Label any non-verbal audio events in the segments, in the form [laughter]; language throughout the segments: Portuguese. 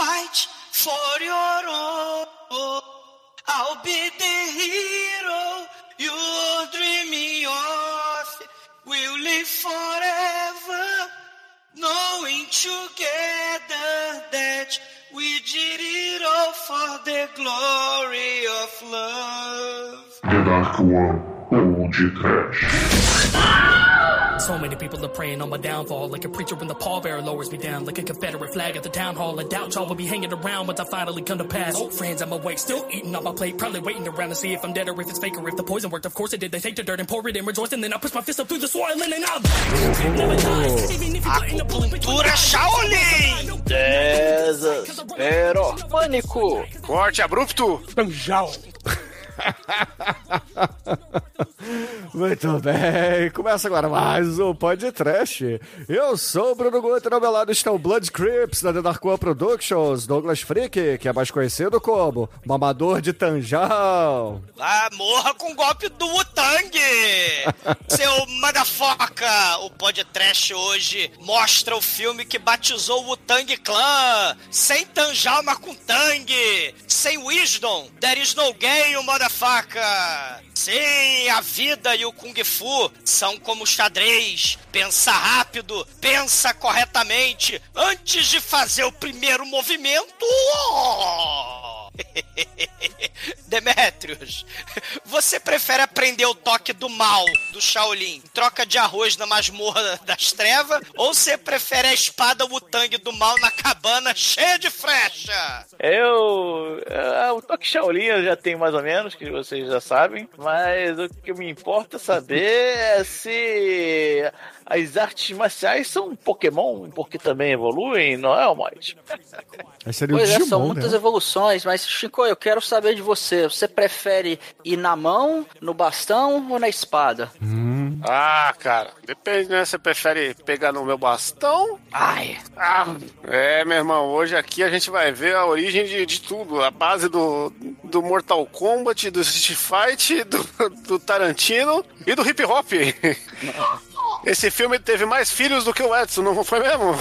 fight for your own. I'll be the hero you're dreaming of. We'll live forever, knowing together that we did it all for the glory of love. The Dark One, Old Trash. So many people are praying on my downfall, like a preacher when the pallbearer lowers me down, like a Confederate flag at the town hall. I doubt y'all will be hanging around once I finally come to pass. Old friends, I'm awake, still eating on my plate, probably waiting around to see if I'm dead or if it's fake or if the poison worked. Of course it did. They take the dirt and pour it in, rejoice, and then I push my fist up through the soil and then I'm Acupuntura Shaolin! Desespero. Pânico. Corte abrupto. Tanjal. [laughs] Muito bem, começa agora mais um podcast. Eu sou o Bruno Guter, ao meu lado está o Blood Crips da The Dark One Productions, Douglas Freak, que é mais conhecido como Mamador de Tanjal. Ah, morra com o golpe do Wutang! [laughs] Seu motherfucker! O podcast hoje mostra o filme que batizou o Wutang Clan, sem Tanjal, mas com Tang, sem Wisdom, there is no game, motherfucker! Sim, a vida e o Kung Fu são como xadrez. Pensa rápido, pensa corretamente antes de fazer o primeiro movimento. [laughs] Demetrius, você prefere aprender o toque do mal do Shaolin troca de arroz na masmorra das trevas ou você prefere a espada Wutang do mal na cabana cheia de frecha? Eu. Uh, o toque Shaolin eu já tenho mais ou menos, que vocês já sabem, mas o que me importa saber é se as artes marciais são Pokémon, porque também evoluem, não é, Almighty? Pois é, são muitas né? evoluções, mas Chico, eu quero saber de você. Você prefere ir na mão, no bastão ou na espada? Hum. Ah, cara, depende, né? Você prefere pegar no meu bastão? Ai. Ah, é, meu irmão, hoje aqui a gente vai ver a origem de, de tudo. A base do, do Mortal Kombat, do Street Fight, do, do Tarantino e do hip hop. [laughs] Esse filme teve mais filhos do que o Edson, não foi mesmo?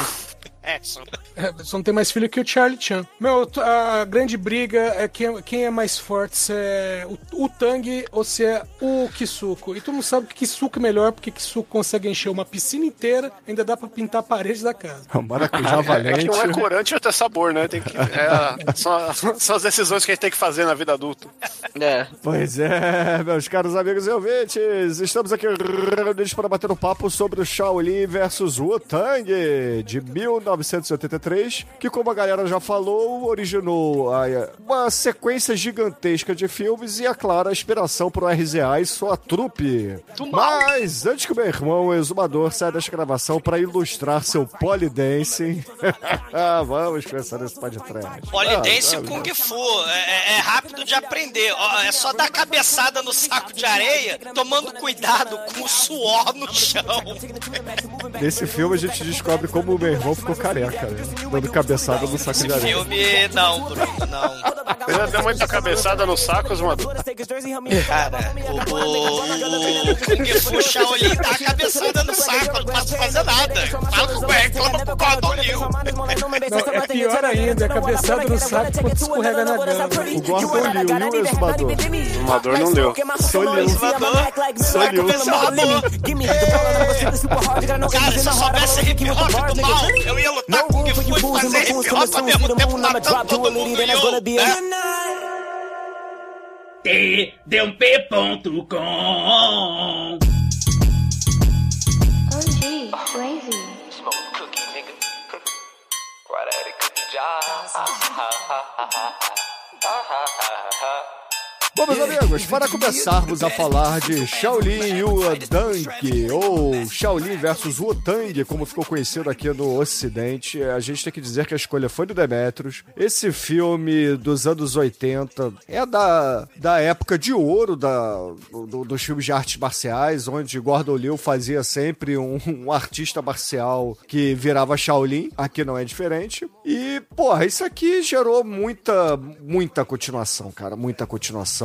Edson. É, só não tem mais filho que o Charlie Chan. Meu, a grande briga é quem, quem é mais forte, se é o, o Tang ou se é o Kisuko. E todo mundo sabe que Kisuko é melhor, porque Kisuko consegue encher uma piscina inteira, ainda dá pra pintar a parede da casa. Maracujá valente. [laughs] É que um é corante e outro é sabor, né? Tem que, é, são, são, as decisões que a gente tem que fazer na vida adulta. É. Pois é, meus caros amigos e ouvintes, estamos aqui reunidos para bater um papo sobre o Shaolin versus Wu Tang de 19 1983, que, como a galera já falou, originou uma sequência gigantesca de filmes e, é claro, a inspiração pro RZA e sua trupe. Mas, antes que o meu irmão, o exumador, saia da escravação para ilustrar seu polidancing, [laughs] vamos começar nesse pá de trás. Polidense ah, Kung Fu, é, é, é, rápido de aprender. É só dar cabeçada no saco de areia, tomando cuidado com o suor no chão. Nesse filme a gente descobre como o meu irmão ficou careca, né? Dando cabeçada no saco de areia. filme, não, Bruno, não. Já deu muita cabeçada no saco, mano? Cara, o, o, o Kung Fu Shaolin dá a cabeçada no saco, não posso fazer nada. Fala com o reclama pro Gordon Liu. Não, é pior ainda, é cabeçada no saco quando escorrega na grama. O Gordon Liu e o exumador? O exumador não deu. Só Liu. Só Liu. Cara, se eu soubesse hip hop do mal, eu ia lutar com o que fui fazer hip hop ao mesmo tempo matando todo mundo e eu, né? tdump.com OG, crazy. Smoke cookie, nigga. right at it, cookie jar. Bom, meus amigos, para começarmos a falar de Shaolin Dunk ou Shaolin versus Wutang, como ficou conhecido aqui no Ocidente, a gente tem que dizer que a escolha foi do Demetrius. Esse filme dos anos 80 é da, da época de ouro da, do, dos filmes de artes marciais, onde Gordon Liu fazia sempre um, um artista marcial que virava Shaolin. Aqui não é diferente. E porra, isso aqui gerou muita, muita continuação, cara. Muita continuação.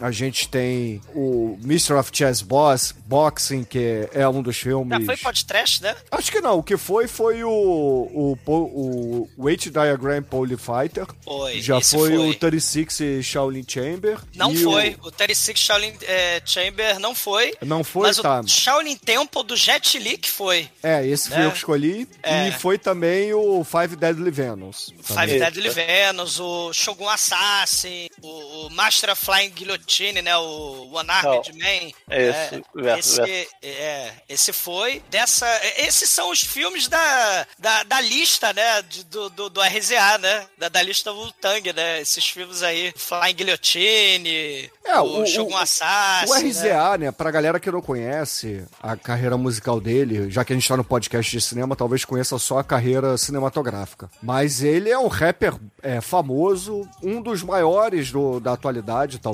A gente tem o Mr. of Chess Boss, Boxing, que é um dos filmes. Já foi podcast, né? Acho que não. O que foi foi o, o, o, o Weight Diagram Pole Fighter. Foi. Já foi, foi. o 36 Shaolin Chamber. Não foi. O, 36 Shaolin é, Chamber não foi. Não foi, mas tá. o Shaolin Temple do Jet Li que foi. É, esse foi É. eu que escolhi. É. E foi também o Five Deadly Venoms. Five. Deadly Venus, o Shogun Assassin, o, o Master of Flying Guillotine, né? O One Armed Man. Esse, É, verso, esse, é, esse foi dessa. Esses são os filmes da, da, da lista, né? de- do, do, do RZA, né? Da, da lista Wu-Tang, né? Esses filmes aí. Flying Guillotine, É, o, o- Shogun o- Assassin. O né? RZA, né? Pra galera que não conhece a carreira musical dele, já que a gente tá no podcast de cinema, talvez conheça só a carreira cinematográfica. Mas ele é um rapper é, famoso, um dos maiores do- da atualidade, talvez,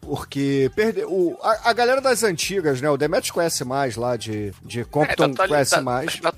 porque perde, o, a, a galera das antigas, né? O Demetrius conhece mais lá de, de Compton, atuali- conhece da- mais. [laughs]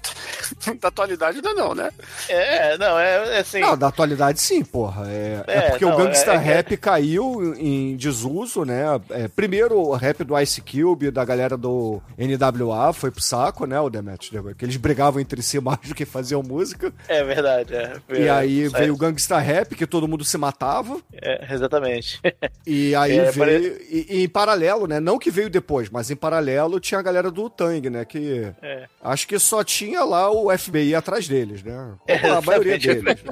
Da, da atualidade ainda não, né? É, não, é, é assim. Não, da atualidade sim, porra. É, é É, porque não, o Gangsta é- é- Rap caiu em desuso, né? É, primeiro o rap do Ice Cube, da galera do NWA, foi pro saco, né, o Demet? Que eles brigavam entre si [laughs] mais do que faziam música. É verdade, é. E aí É, veio o Gangsta Rap, que todo mundo se matava. é, exatamente. E aí É, veio. E, e em paralelo, né? Não que veio depois, mas em paralelo tinha a galera do Tang, né? Que É. acho que só tinha lá o FBI atrás deles, né? Ou [laughs] a maioria deles. [laughs]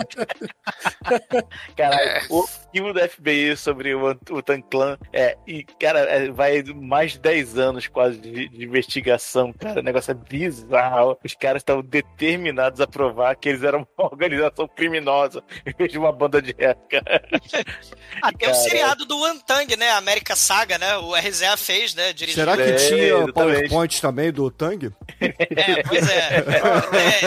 Caralho, o filme do FBI sobre o, o Tan Clan é, e, cara, é, vai mais de 10 anos quase de, de investigação, cara. O negócio é bizarro. Os caras estavam determinados a provar que eles eram uma [laughs] organização criminosa em vez de uma banda de rap, cara. Ah, tem o Cara. seriado do Wantang, né? América Saga, né? O RZA fez, né? Será que É, tinha exatamente. PowerPoint também do Tang? É, pois é.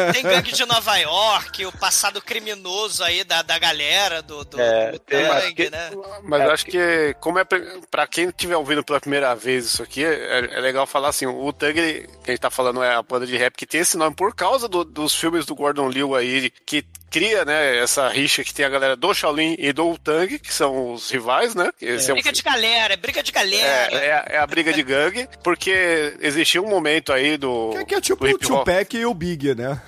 É, Tem gangue de Nova York, o passado criminoso aí da, da galera do, do, É, do tem uma- Tang, né? Mas É, eu acho que, como é pra, pra quem estiver ouvindo pela primeira vez isso aqui, é, é legal falar assim: o Tang, ele- que a gente tá falando é a banda de rap que tem esse nome por causa do- dos filmes do Gordon Liu aí, que cria, né, essa rixa que tem a galera do Shaolin e do Tang, que são os rivais, né? Esse é um Briga de galera, briga de É, galera. é, a- é a briga de gangue, porque existia um momento aí do. Que, que é tipo o. Tupac e o Big, né?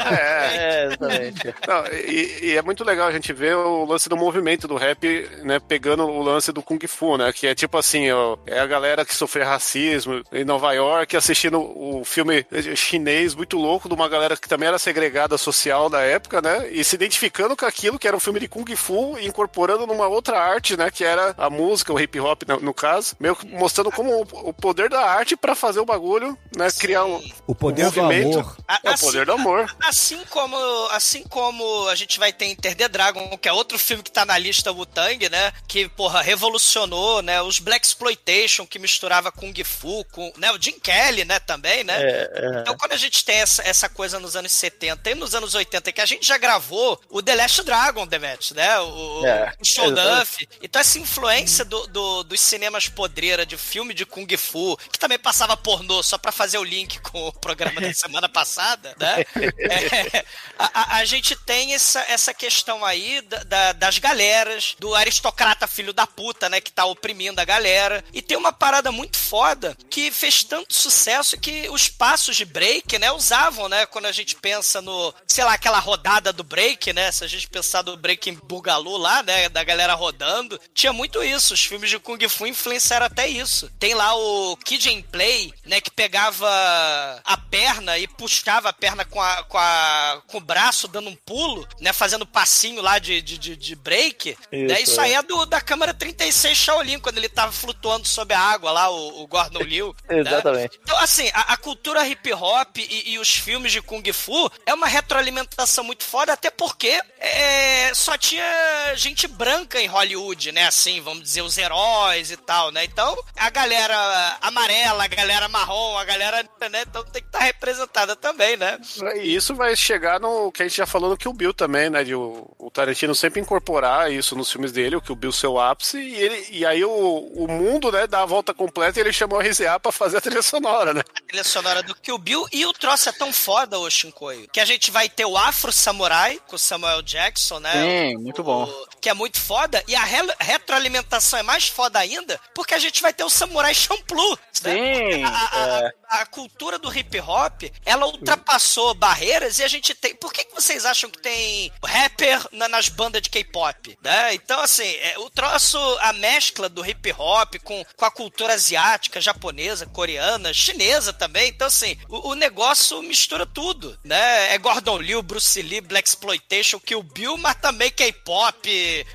É, É, exatamente. Não, e, e é muito legal a gente ver o lance do movimento do rap, né, pegando o lance do Kung Fu, né, que é tipo assim, ó, é a galera que sofreu racismo em Nova York assistindo o filme chinês muito louco de uma galera que também era segregada social da época, né, e se identificando com aquilo que era um filme de Kung Fu e incorporando numa outra arte, né, que era a música, o hip hop no, no caso, meio que mostrando como o, o poder da arte pra fazer o bagulho, né, criar um, O poder do movimento. amor. A- é o assim- poder do amor. Assim como, assim como a gente vai ter Enter the Dragon, que é outro filme que tá na lista Wu-Tang, né? Que, porra, revolucionou, né? Os Black Exploitation, que misturava Kung Fu com... Né? O Jim Kelly, né? Também, né? É, é. Então, quando a gente tem essa, essa coisa nos anos 70 e nos anos 80, que a gente já gravou o The Last Dragon, Demet, né? O, É, o Show exatamente. Duff. Então, essa influência do, do- dos cinemas podreira de filme de Kung Fu, que também passava pornô, só pra fazer o link com o programa da semana passada, né? [laughs] É, a, a- a gente tem essa, essa questão aí da- da- das galeras, do aristocrata filho da puta, né? Que tá oprimindo a galera. E tem uma parada muito foda que fez tanto sucesso que os passos de break, né? Usavam, né? Quando a gente pensa no, sei lá, aquela rodada do break, né? Se a gente pensar do break em Bugalu lá, né? Da galera rodando, tinha muito isso. Os filmes de Kung Fu influenciaram até isso. Tem lá o Kid and Play, né? Que pegava a perna e puxava a perna com, a, com, a, com o braço, dando um pulo, né? Fazendo passinho lá de, de, de, de break. Isso, né? Isso é. aí é do, da câmera 36 Shaolin, quando ele tava flutuando sob a água lá, o, o Gordon [laughs] Liu. né? Exatamente. Então, assim, a, a cultura hip hop e, e os filmes de Kung Fu é uma retroalimentação muito foda, até porque é, só tinha gente branca em Hollywood, né? Assim, vamos dizer, os heróis e tal, né? Então, a galera amarela, a galera marrom, a galera, né? Então tem que estar representada também, né? E isso vai chegar no que a gente já falou no Kill Bill também, né? De o, o Tarantino sempre incorporar isso nos filmes dele, o Kill Bill seu ápice, e, ele, e aí o, o mundo, né, dá a volta completa e ele chamou a RZA pra fazer a trilha sonora, né? A trilha sonora do Kill Bill e o troço é tão foda, ô Shinkoio, que a gente vai ter o Afro Samurai Samurai, com o Samuel Jackson, né? Sim, muito bom. O- que é muito foda. E a re- retroalimentação é mais foda ainda, porque a gente vai ter o Samurai Champloo. né? Sim, A, a- é. A cultura do hip hop, ela ultrapassou barreiras e a gente tem. Por que, que vocês acham que tem rapper na- nas bandas de K-pop? Né? Então, assim, é, o troço, a mescla do hip hop com, com a cultura asiática, japonesa, coreana, chinesa também. Então, assim, o, o negócio mistura tudo, né? É Gordon Liu, Bruce Lee, Black Exploitation, Kill Bill, mas também K-pop,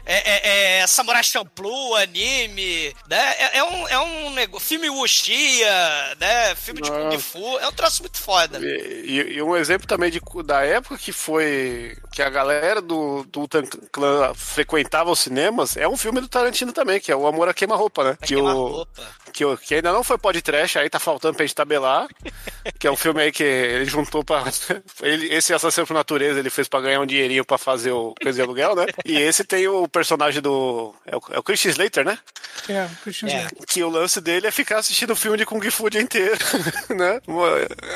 é, é- é Samurai Champloo, anime, né? É, é um, é um negócio. Filme Wuxia, né? Filme de Kung Fu. É um troço muito foda. E, e- um exemplo também de, da época que foi. que a galera do, do Clan frequentava os cinemas, é um filme do Tarantino também, que é o Amor a Queima-Roupa, né? Que, o, Queima-roupa. que, o- que ainda não foi podcast, aí tá faltando pra gente tabelar. que é um filme aí que ele juntou pra. [laughs] Ele, esse Assassino por Natureza ele fez pra ganhar um dinheirinho pra fazer o coisa de aluguel, né? E esse tem o personagem do. É o, é o Christian Slater, né? É, Christian É. Slater. Que o lance dele é ficar assistindo filme de Kung Fu o dia inteiro, [laughs] né?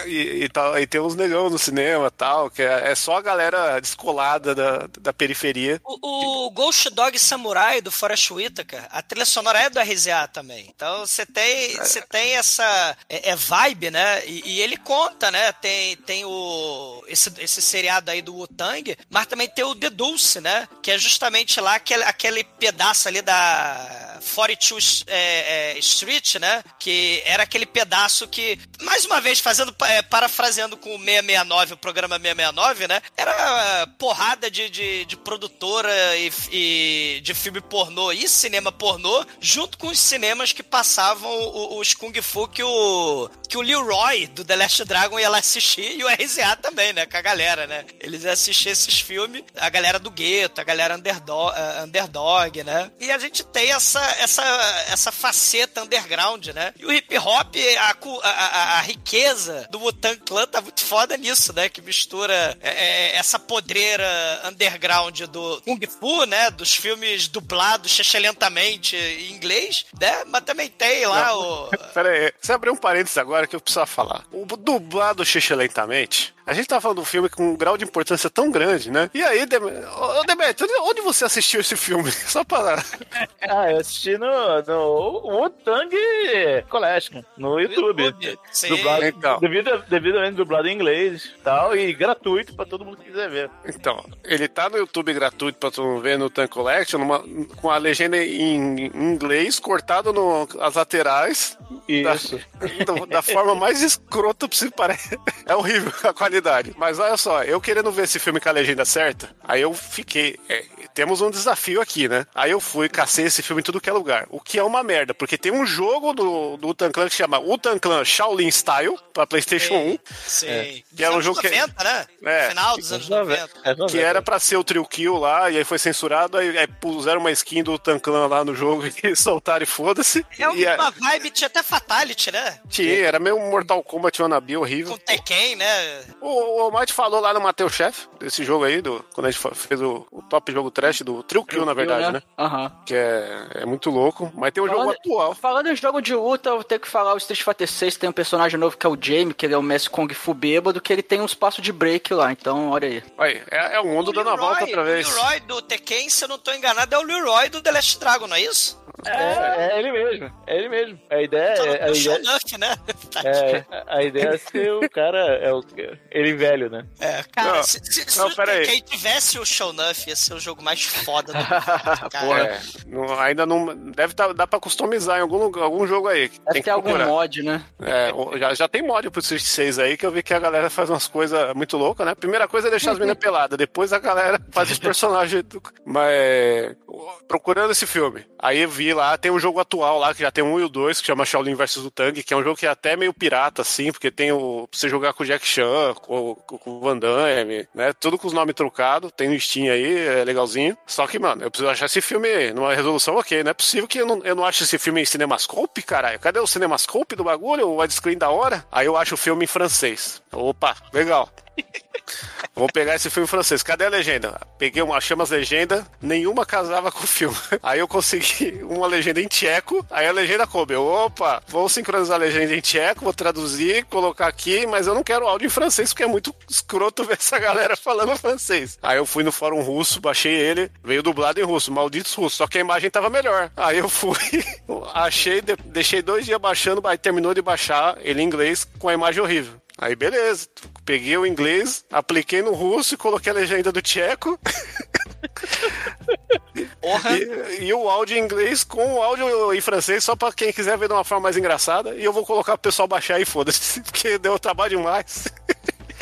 E, e, tal, e tem uns negão no cinema e tal, que é, é só a galera descolada da, da periferia. O, o Ghost Dog Samurai do Forest Whitaker, a trilha sonora é do RZA também. Então você tem, você tem essa é, é vibe, né? E, e ele conta, né? Tem, tem o esse, esse seriado aí do Wu-Tang, mas também tem o The Dulce, né? Que é justamente lá aquele, aquele pedaço ali da 42 é, é, Street, né? Que era aquele pedaço que, mais uma vez, fazendo é, parafraseando com o 669, o programa 669, né? Era porrada de, de, de produtora e, e de filme pornô e cinema pornô, junto com os cinemas que passavam o- os Kung Fu que o, que o Leroy do The Last Dragon ia lá assistir e o RZA também, né? Com a galera, né? Eles iam assistir esses filmes, a galera do gueto, a galera underdog, eh, underdog né? E a gente tem essa, essa, essa faceta underground, né? E o hip hop, a, a, a- riqueza do Wu-Tang Clan tá muito foda nisso, né? Que mistura é, essa podreira underground do Kung Fu, né? Dos filmes dublados lentamente em inglês, né? Mas também tem lá o... Pera aí, você abriu um parênteses agora que eu preciso falar. O dublado Xixi lentamente. A gente tá falando de um filme com um grau de importância tão grande, né? E aí, Dem... Ô, Demetrio, onde- você assistiu esse filme? [laughs] Só pra. [laughs] Ah, eu assisti no, no Wu-Tang Collection, no YouTube. YouTube, sim. Dublado, Então. devido, devidamente dublado em inglês e tal, e gratuito pra todo mundo que quiser ver. Então, ele tá no YouTube gratuito pra tu ver no Tan Collection, numa- com a legenda em inglês, cortado no, as laterais. Isso. Da, [laughs] da forma mais escrota possível, parece. É horrível a qualidade. Mas olha só, eu querendo ver esse filme com a legenda certa, aí eu fiquei. é, temos um desafio aqui, né? Aí eu fui, cacei esse filme em tudo que é lugar. O que é uma merda, porque tem um jogo do, do Utan Clan que chama Utan Clan Shaolin Style, pra PlayStation 1. Sim. Que era um Dos jogo anos que- 90, né? É. Final dos anos 90. É Que era pra ser o Trio Kill lá, e aí foi censurado, aí, aí puseram uma skin do Utan Clan lá no jogo [laughs] e soltaram e foda-se. É E uma vibe, tinha até Fatality, né? tinha, era meio Mortal Kombat Wannabe horrível. Com Tekken, né? O, o Almighty falou lá no Mateus Chef, desse jogo aí, do, quando a gente fez o, o top jogo trash do Trio Kill, na verdade, né? Aham. Que é, é muito louco. Mas tem um jogo atual. Falando em jogo de luta, eu tenho que falar o Street Fighter 6 tem um personagem novo que é o Jamie, que ele é o Messi Kung Fu bêbado, que ele tem uns passos de break lá, então olha aí. Aí, é, é o mundo dando a volta outra vez. O Leroy do Tekken, se eu não tô enganado, é o Leroy do The Last Dragon, não é isso? É, é ele mesmo. É ele mesmo. A ideia é. A o ideia, Nuff, né? é, [laughs] a ideia é ser o cara. É o, ele velho, né? É, cara, Não, se, se, se não, tivesse o Show Nuff, ia ser o jogo mais foda do [laughs] mundo, cara. É, não- ainda não. Deve tá, dar pra customizar em algum, algum jogo aí. Deve Tem que ter algum mod, né? É, já, já tem mod pro Street 6 aí que eu vi que a galera faz umas coisas muito loucas, né? Primeira coisa é deixar as meninas peladas, depois a galera [laughs] faz os personagens. Do... Mas procurando esse filme, aí eu vi lá, tem um jogo atual lá que já tem um e o dois, que chama Shaolin vs do Tang, que é um jogo que é até meio pirata, assim, porque tem o. pra você jogar com o Jack Chan, com, com, o Van Damme, né? Tudo com os nomes trocados, tem no Steam aí, é legalzinho. Só que, mano, eu preciso achar esse filme numa resolução ok, não é possível que eu não, eu não ache esse filme em Cinemascope, caralho. Cadê o Cinemascope do bagulho? O widescreen da hora? Aí eu acho o filme em francês. Opa, legal. Vou pegar esse filme francês. Cadê a legenda? Peguei uma, chama as legendas, nenhuma casava com o filme. [laughs] Aí eu consegui uma legenda em tcheco, aí a legenda coube. Opa, vou sincronizar a legenda em tcheco, vou traduzir, colocar aqui, mas eu não quero áudio em francês, porque é muito escroto ver essa galera falando francês. Aí eu fui no fórum russo, baixei ele, veio dublado em russo, malditos russos, só que a imagem tava melhor. Aí eu fui, [laughs] achei, de- deixei dois dias baixando, aí terminou de baixar ele em inglês com a imagem horrível. Aí beleza, peguei o inglês, apliquei no russo e coloquei a legenda do tcheco. [laughs] E, e o áudio em inglês com o áudio em francês, só pra quem quiser ver de uma forma mais engraçada. E eu vou colocar pro pessoal baixar aí, foda-se, [laughs] porque deu trabalho demais.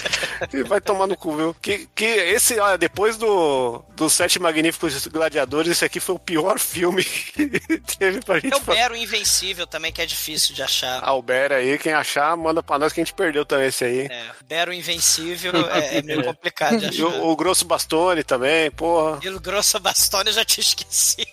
[laughs] E vai tomar no cu, viu? Que, que esse, olha, depois do, dos Sete Magníficos Gladiadores, esse aqui foi o pior filme que [laughs] teve pra gente Tem o. Bero Invencível também, que é difícil de achar. Albert aí, quem achar, manda pra nós que a gente perdeu também esse aí. É, Bero Invencível é, é meio [laughs] complicado de E achar. o, o Grosso Bastone também, porra. E o Grosso Bastone eu já tinha esquecido.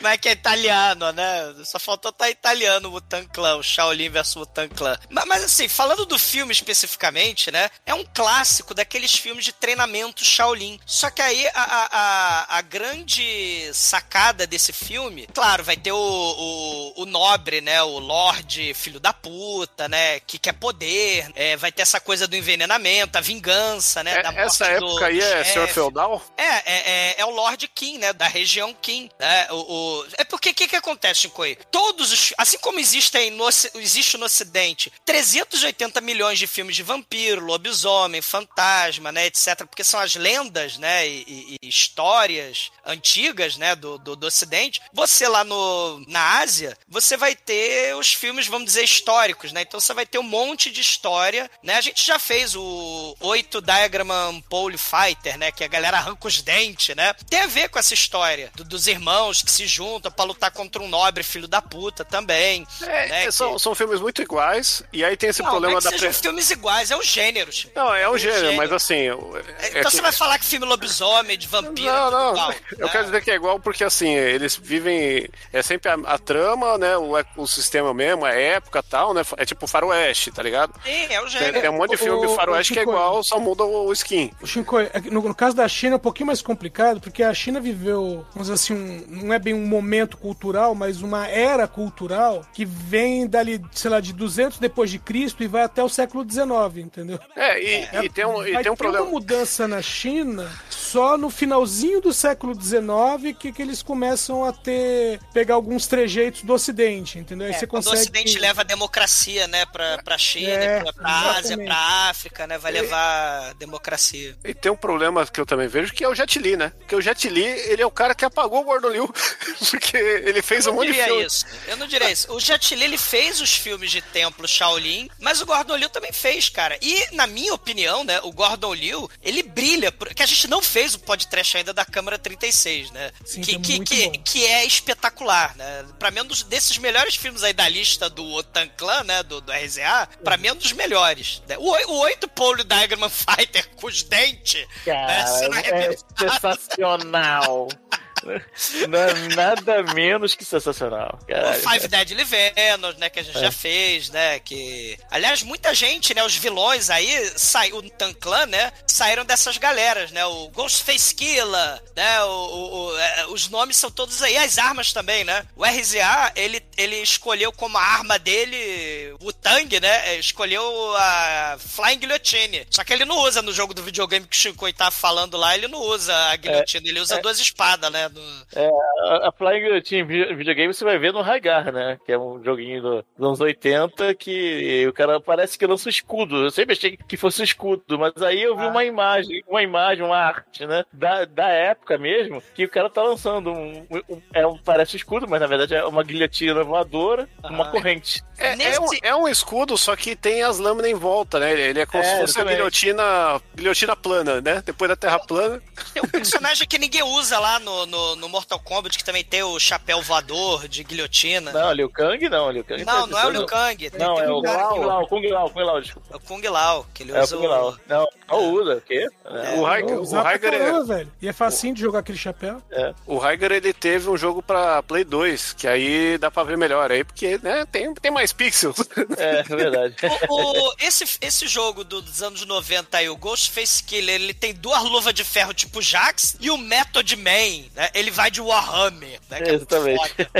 Mas é que é italiano, né? Só faltou estar italiano o Wutan Clan, o Shaolin vs Wutan Clan. Mas, mas, assim, falando do filme especificamente, né? É um clássico daqueles filmes de treinamento Shaolin. Só que aí a, a, a, a grande sacada desse filme, claro, vai ter o, o, o nobre, né? O Lorde, filho da puta, né? Que quer poder. é, vai ter essa coisa do envenenamento, a vingança, né? É- essa do- época aí do é chefe. Senhor Feudal? É, é, é, é o Lord Kim, né? Da região Kim. Né? O, o- É porque o que, que acontece, Shinkoi? Todos os. Assim como existem no, existe no Ocidente 380 milhões de filmes de vampiro, lobisomem, fantasma, né? Etc. Porque são as lendas, né? E, e- e histórias antigas, né? Do, do, do Ocidente. Você lá no, na Ásia, você vai ter os filmes, vamos dizer, históricos, né? Então você vai ter um monte de história, né? A gente já fez o 8 Diagram Pole Fighter, né? Que a galera arranca os dentes, né? Tem a ver com essa história do- dos irmãos que se juntam pra lutar contra um nobre filho da puta também. É, né? é, são, Que- são filmes muito iguais, e aí tem esse Não, problema não é que da. sejam pre- filmes iguais, é o gênero. Chico. Não, é um gênero, gênero. mas assim. eu- é Então que- você vai falar que filme lobisomem, de vampiro, Não, é não. igual, Eu né? quero dizer que é igual porque assim, eles vivem. É sempre a, a trama, né? O, o sistema mesmo, a época e tal, né? É tipo faroeste, tá ligado? Sim, é o Tem, gênero. tem um monte de filme O- de o faroeste que é igual, só muda o skin. O é no, no caso da China é um pouquinho mais complicado, porque a China viveu, vamos dizer assim, um- não é bem um momento cultural, mas uma era cultural que vem dali, sei lá, de 200 depois de Cristo e vai até o século 19, entendeu? É, e, e tem um, e tem um problema. uma mudança na China só no finalzinho do século XIX que, que eles começam a ter pegar alguns trejeitos do Ocidente, entendeu? Aí É, você quando consegue o Ocidente leva a democracia, né, pra, pra China, É, pra, pra Ásia, pra África, né, vai levar democracia. E tem um problema que eu também vejo, que é o Jet Li, né? Porque o Jet Li, ele é o cara que apagou o Gordon Liu, [laughs] porque ele fez um monte de diria filme. isso. Eu não diria isso. O Jet Li, ele fez os filmes de templo Shaolin, mas o Gordon Liu também fez, cara. E, na minha opinião, né, o Gordon Liu, ele brilha, que a gente não fez o podcast ainda da Câmara 36, né? Sim, que, que é que, muito que, bom. que é espetacular, né? Pra mim, um dos, desses melhores filmes aí da lista do Otan Clan, né, do, do RZA, pra mim é um dos melhores. né? O, o 8 Pole Diagram Fighter com os dentes, né, Cara, é arrebentado. sensacional. [laughs] [laughs] Não é nada menos que sensacional. O Cara. Five Deadly Venom, né, que a gente já fez, né, que... Aliás, muita gente, né, os vilões aí, sai... o Tan Clan, né, saíram dessas galeras, né, o Ghostface Killer, né, o, o- o- é, os nomes são todos aí, as armas também, né. O RZA, ele, ele escolheu como arma dele o Tang, né, é, escolheu a Flying Guillotine. Só que ele não usa no jogo do videogame que o Shinkoi tá falando lá, ele não usa a guilhotina, ele usa duas espadas, né, É, a, a Flying Guillotine vi- videogame você vai ver no Haigar, né? Que é um joguinho do- dos anos 80 que o cara parece que lança um escudo. Eu sempre achei que fosse um escudo, mas aí eu vi uma imagem, uma imagem, uma arte, né? Da, da época mesmo, que o cara tá lançando um. um- é um, parece um escudo, mas na verdade é uma guilhotina voadora, uma Ah. corrente. É, é um, é um escudo, só que tem as lâminas em volta, né? Ele é como É, se fosse a guilhotina, guilhotina plana, né? Depois da terra plana. Tem um personagem que ninguém usa lá no, no, no Mortal Kombat, que também tem o chapéu voador de guilhotina. Não, Liu Kang não, Liu Kang Não, não é o Liu Kang. Tem- Não, tem é o Kung Lao, Kung Lao, Kung Lao, desculpa. é o Kung Lao, que ele É o usa Kung Lao. o... Não, Não usa, o quê? O Pô, o pra Raiger, caramba, velho. E é facinho de jogar aquele chapéu. o Raiger, ele teve um jogo pra Play 2, que aí dá pra ver melhor aí, porque né, tem, tem mais pixels. [laughs] É, é verdade. [laughs] O- o- esse, esse jogo do- dos anos 90 aí, o Ghostface Killer, ele tem duas luvas de ferro tipo Jax e o Method Man, né? Ele vai de Warhammer, né? que é muito Exatamente. foda.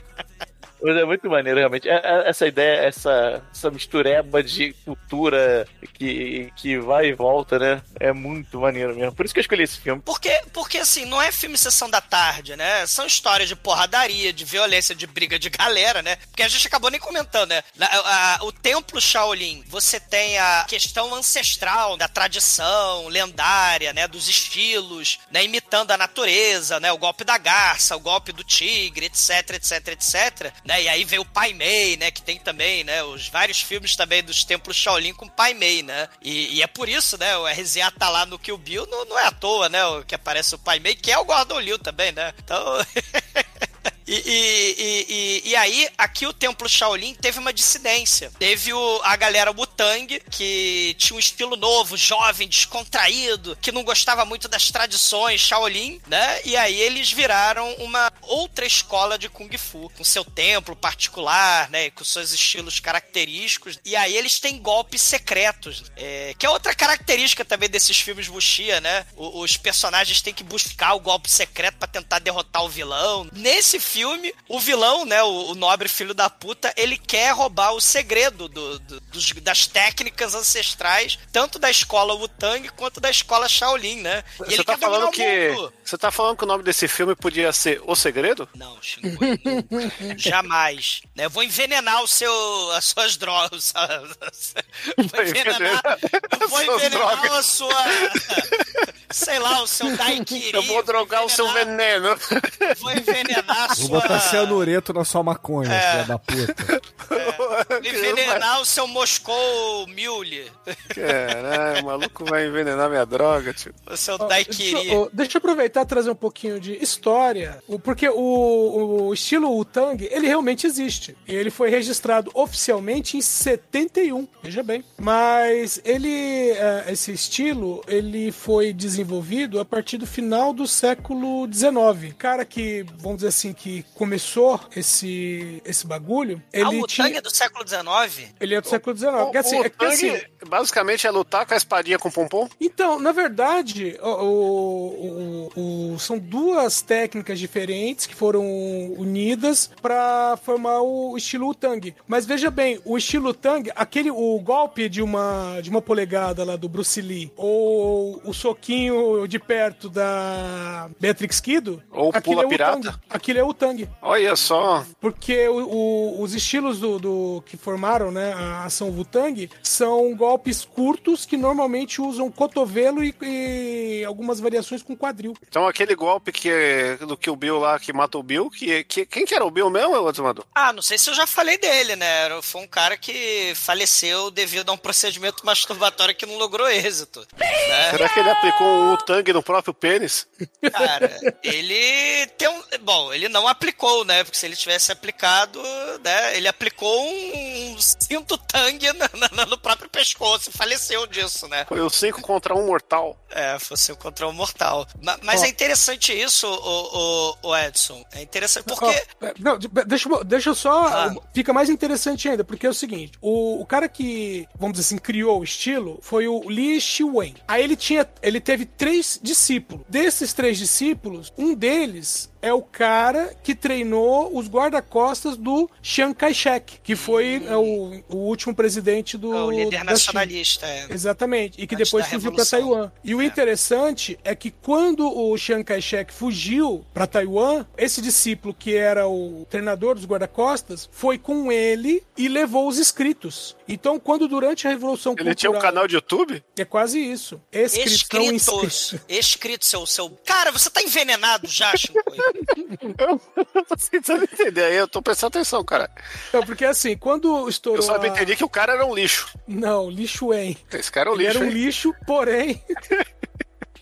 [laughs] Mas é muito maneiro, realmente. É- é- Essa ideia, essa, essa mistureba de cultura que, que vai e volta, né? É muito maneiro mesmo. Por isso que eu escolhi esse filme. Porque, porque assim, não é filme Sessão da Tarde, né? São histórias de porradaria, de violência, de briga de galera, né? Porque a gente acabou nem comentando, né? O templo Shaolin, você tem a questão ancestral da tradição lendária, né? Dos estilos, né? Imitando a natureza, né? O golpe da garça, o golpe do tigre, etc, etc, etc, né? E aí vem o Pai Mei, né? Que tem também, né? Os vários filmes também dos templos Shaolin com Pai Mei, né? E, e é por isso, né? O RZA tá lá no Kill Bill, não, não é à toa, né? o Que aparece o Pai Mei, que é o Gordon Liu também, né? Então... [laughs] E, e, e, e- aí, aqui o Templo Shaolin teve uma dissidência. Teve o- a galera Wutang, que tinha um estilo novo, jovem, descontraído, que não gostava muito das tradições Shaolin, né? E aí eles viraram uma outra escola de Kung Fu, com seu templo particular, né? Com seus estilos característicos. E aí eles têm golpes secretos, é, que é outra característica também desses filmes Wuxia, né? O- os personagens têm que buscar o golpe secreto pra tentar derrotar o vilão. Nesse filme, o vilão, né, o, o nobre filho da puta, ele quer roubar o segredo do- do- dos- das técnicas ancestrais, tanto da escola Wutang quanto da escola Shaolin, né? E Você ele tá falando que. Você tá falando que o nome desse filme podia ser O Segredo? Não, Xingu, jamais. Né? Eu vou envenenar o seu, as suas drogas. [laughs] Vou envenenar, eu vou envenenar a sua. Sei lá, o seu Daiquiri. Eu vou drogar o seu veneno. Vou envenenar a Vou sua. botar cianureto na sua maconha, É. filha da puta. [laughs] Envenenar o seu Moscou Mule. Caralho, o maluco vai envenenar minha droga, tio. O seu Daiquiri. Deixa, deixa eu aproveitar e trazer um pouquinho de história, porque o, o estilo Wu-Tang, ele realmente existe. E ele foi registrado oficialmente em 71, veja bem. Mas ele, eh, esse estilo, ele foi desenvolvido a partir do final do século XIX. Cara que, vamos dizer assim, que começou esse, esse bagulho, Ah, ele o tinha... Tang é do século XIX? Ele é do século XIX. O, Porque, assim, o é Tang, assim, basicamente, é lutar com a espadinha com pompom? Então, na verdade, o- o- o- o- são duas técnicas diferentes que foram unidas para formar o estilo Tang. Mas veja bem, o estilo Tang, aquele o golpe de uma de uma polegada lá do Bruce Lee ou o soquinho de perto da Beatrix Kido, Ou aquilo pula é o pirata. Tang. Aquilo é o Tang. Olha só. Porque o- o- os estilos do, do- que formaram né, a ação Wutang são golpes curtos que normalmente usam cotovelo e, e algumas variações com quadril. Então aquele golpe que é do que o Bill lá que mata o Bill, que, que quem que era o Bill mesmo, Otmando? Ah, não sei se eu já falei dele, né? Era- Foi um cara que faleceu devido a um procedimento [laughs] masturbatório que não logrou êxito. né? Será que ele aplicou um Tang no próprio pênis? Cara, ele tem um. Bom, ele não aplicou, né? Porque se ele tivesse aplicado, né? Ele aplicou um, um cinto tangue na- na- no próprio pescoço e faleceu disso, né? Foi o 5 contra um mortal. É, fosse um contra um mortal. Ma- Mas, Ó. é interessante isso, o, o, o Edson. É interessante porque. É, não, de- deixa, eu- deixa eu só. Ah. Fica mais interessante ainda, porque é o seguinte: o, o cara que, vamos dizer assim, criou o estilo foi o Li Shiwen. Aí ele tinha. Ele teve três discípulos. Desses três discípulos, um deles é o cara que treinou os guarda-costas do Chiang Kai-shek, que foi é, o, o último presidente do. é o líder da China. nacionalista. É. Exatamente. E que Antes depois fugiu para. Taiwan. E o interessante é que quando o Chiang Kai-shek fugiu para Taiwan, esse discípulo que era o treinador dos guarda-costas foi com ele e levou os escritos. Então, quando durante a Revolução Ele tinha um Cultural- canal de YouTube? É quase isso. Escritos. inscrito. Escrito, seu, seu. Cara, você tá envenenado já, Chico. [laughs] Eu tô tentando entender aí, eu tô prestando atenção, cara. Não, porque assim, quando estourou Eu só a... entendi que o cara era um lixo. Não, lixo em. Esse cara é um Ele lixo, era um hein? lixo, porém.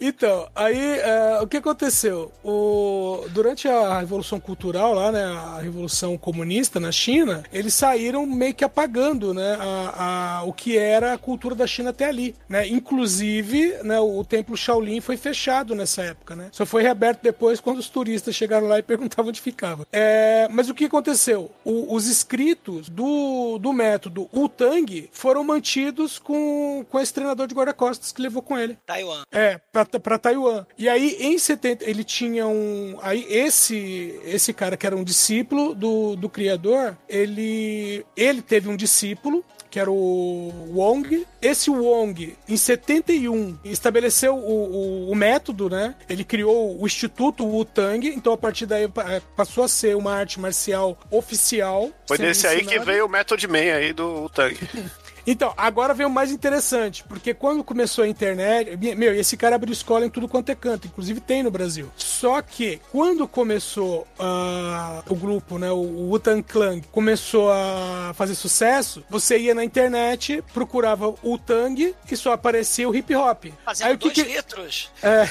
Então, aí é, o que aconteceu? O, durante a Revolução Cultural lá, né, a Revolução Comunista na China, eles saíram meio que apagando, né, a, a- o que era a cultura da China até ali, né? Inclusive, né, o, o templo Shaolin foi fechado nessa época, né? Só foi reaberto depois quando os turistas chegaram lá e [laughs] perguntavam onde ficava. É, mas o que aconteceu? O- os escritos do, do método Wu-Tang foram mantidos com, com esse treinador de guarda-costas que levou com ele. Taiwan. É, pra, pra Taiwan. E aí, em 70, ele tinha um. Aí, esse esse cara que era um discípulo do, do criador, ele, ele teve um discípulo. Que era o Wong. Esse Wong, em 71, estabeleceu o, o, o método, né? Ele criou o Instituto Wu-Tang. Então, a partir daí, pa- passou a ser uma arte marcial oficial. Foi desse aí que veio o Method Man aí do Tang. [laughs] Então, agora vem o mais interessante, porque quando começou a internet, meu, esse cara abriu escola em tudo quanto é canto, inclusive tem no Brasil. Só que quando começou ah, o grupo, né, o Wu-Tang Clan, começou a fazer sucesso, você ia na internet, procurava o Tang e só aparecia o hip hop. Fazendo Aí o que dois que, litros. é,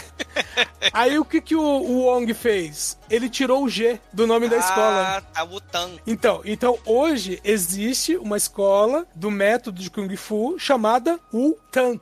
aí o que que o, o Wong fez? Ele tirou o G do nome da escola. Ah, tá, Wutan. Então, então hoje existe uma escola do método de Kung Fu chamada Wu-Tan,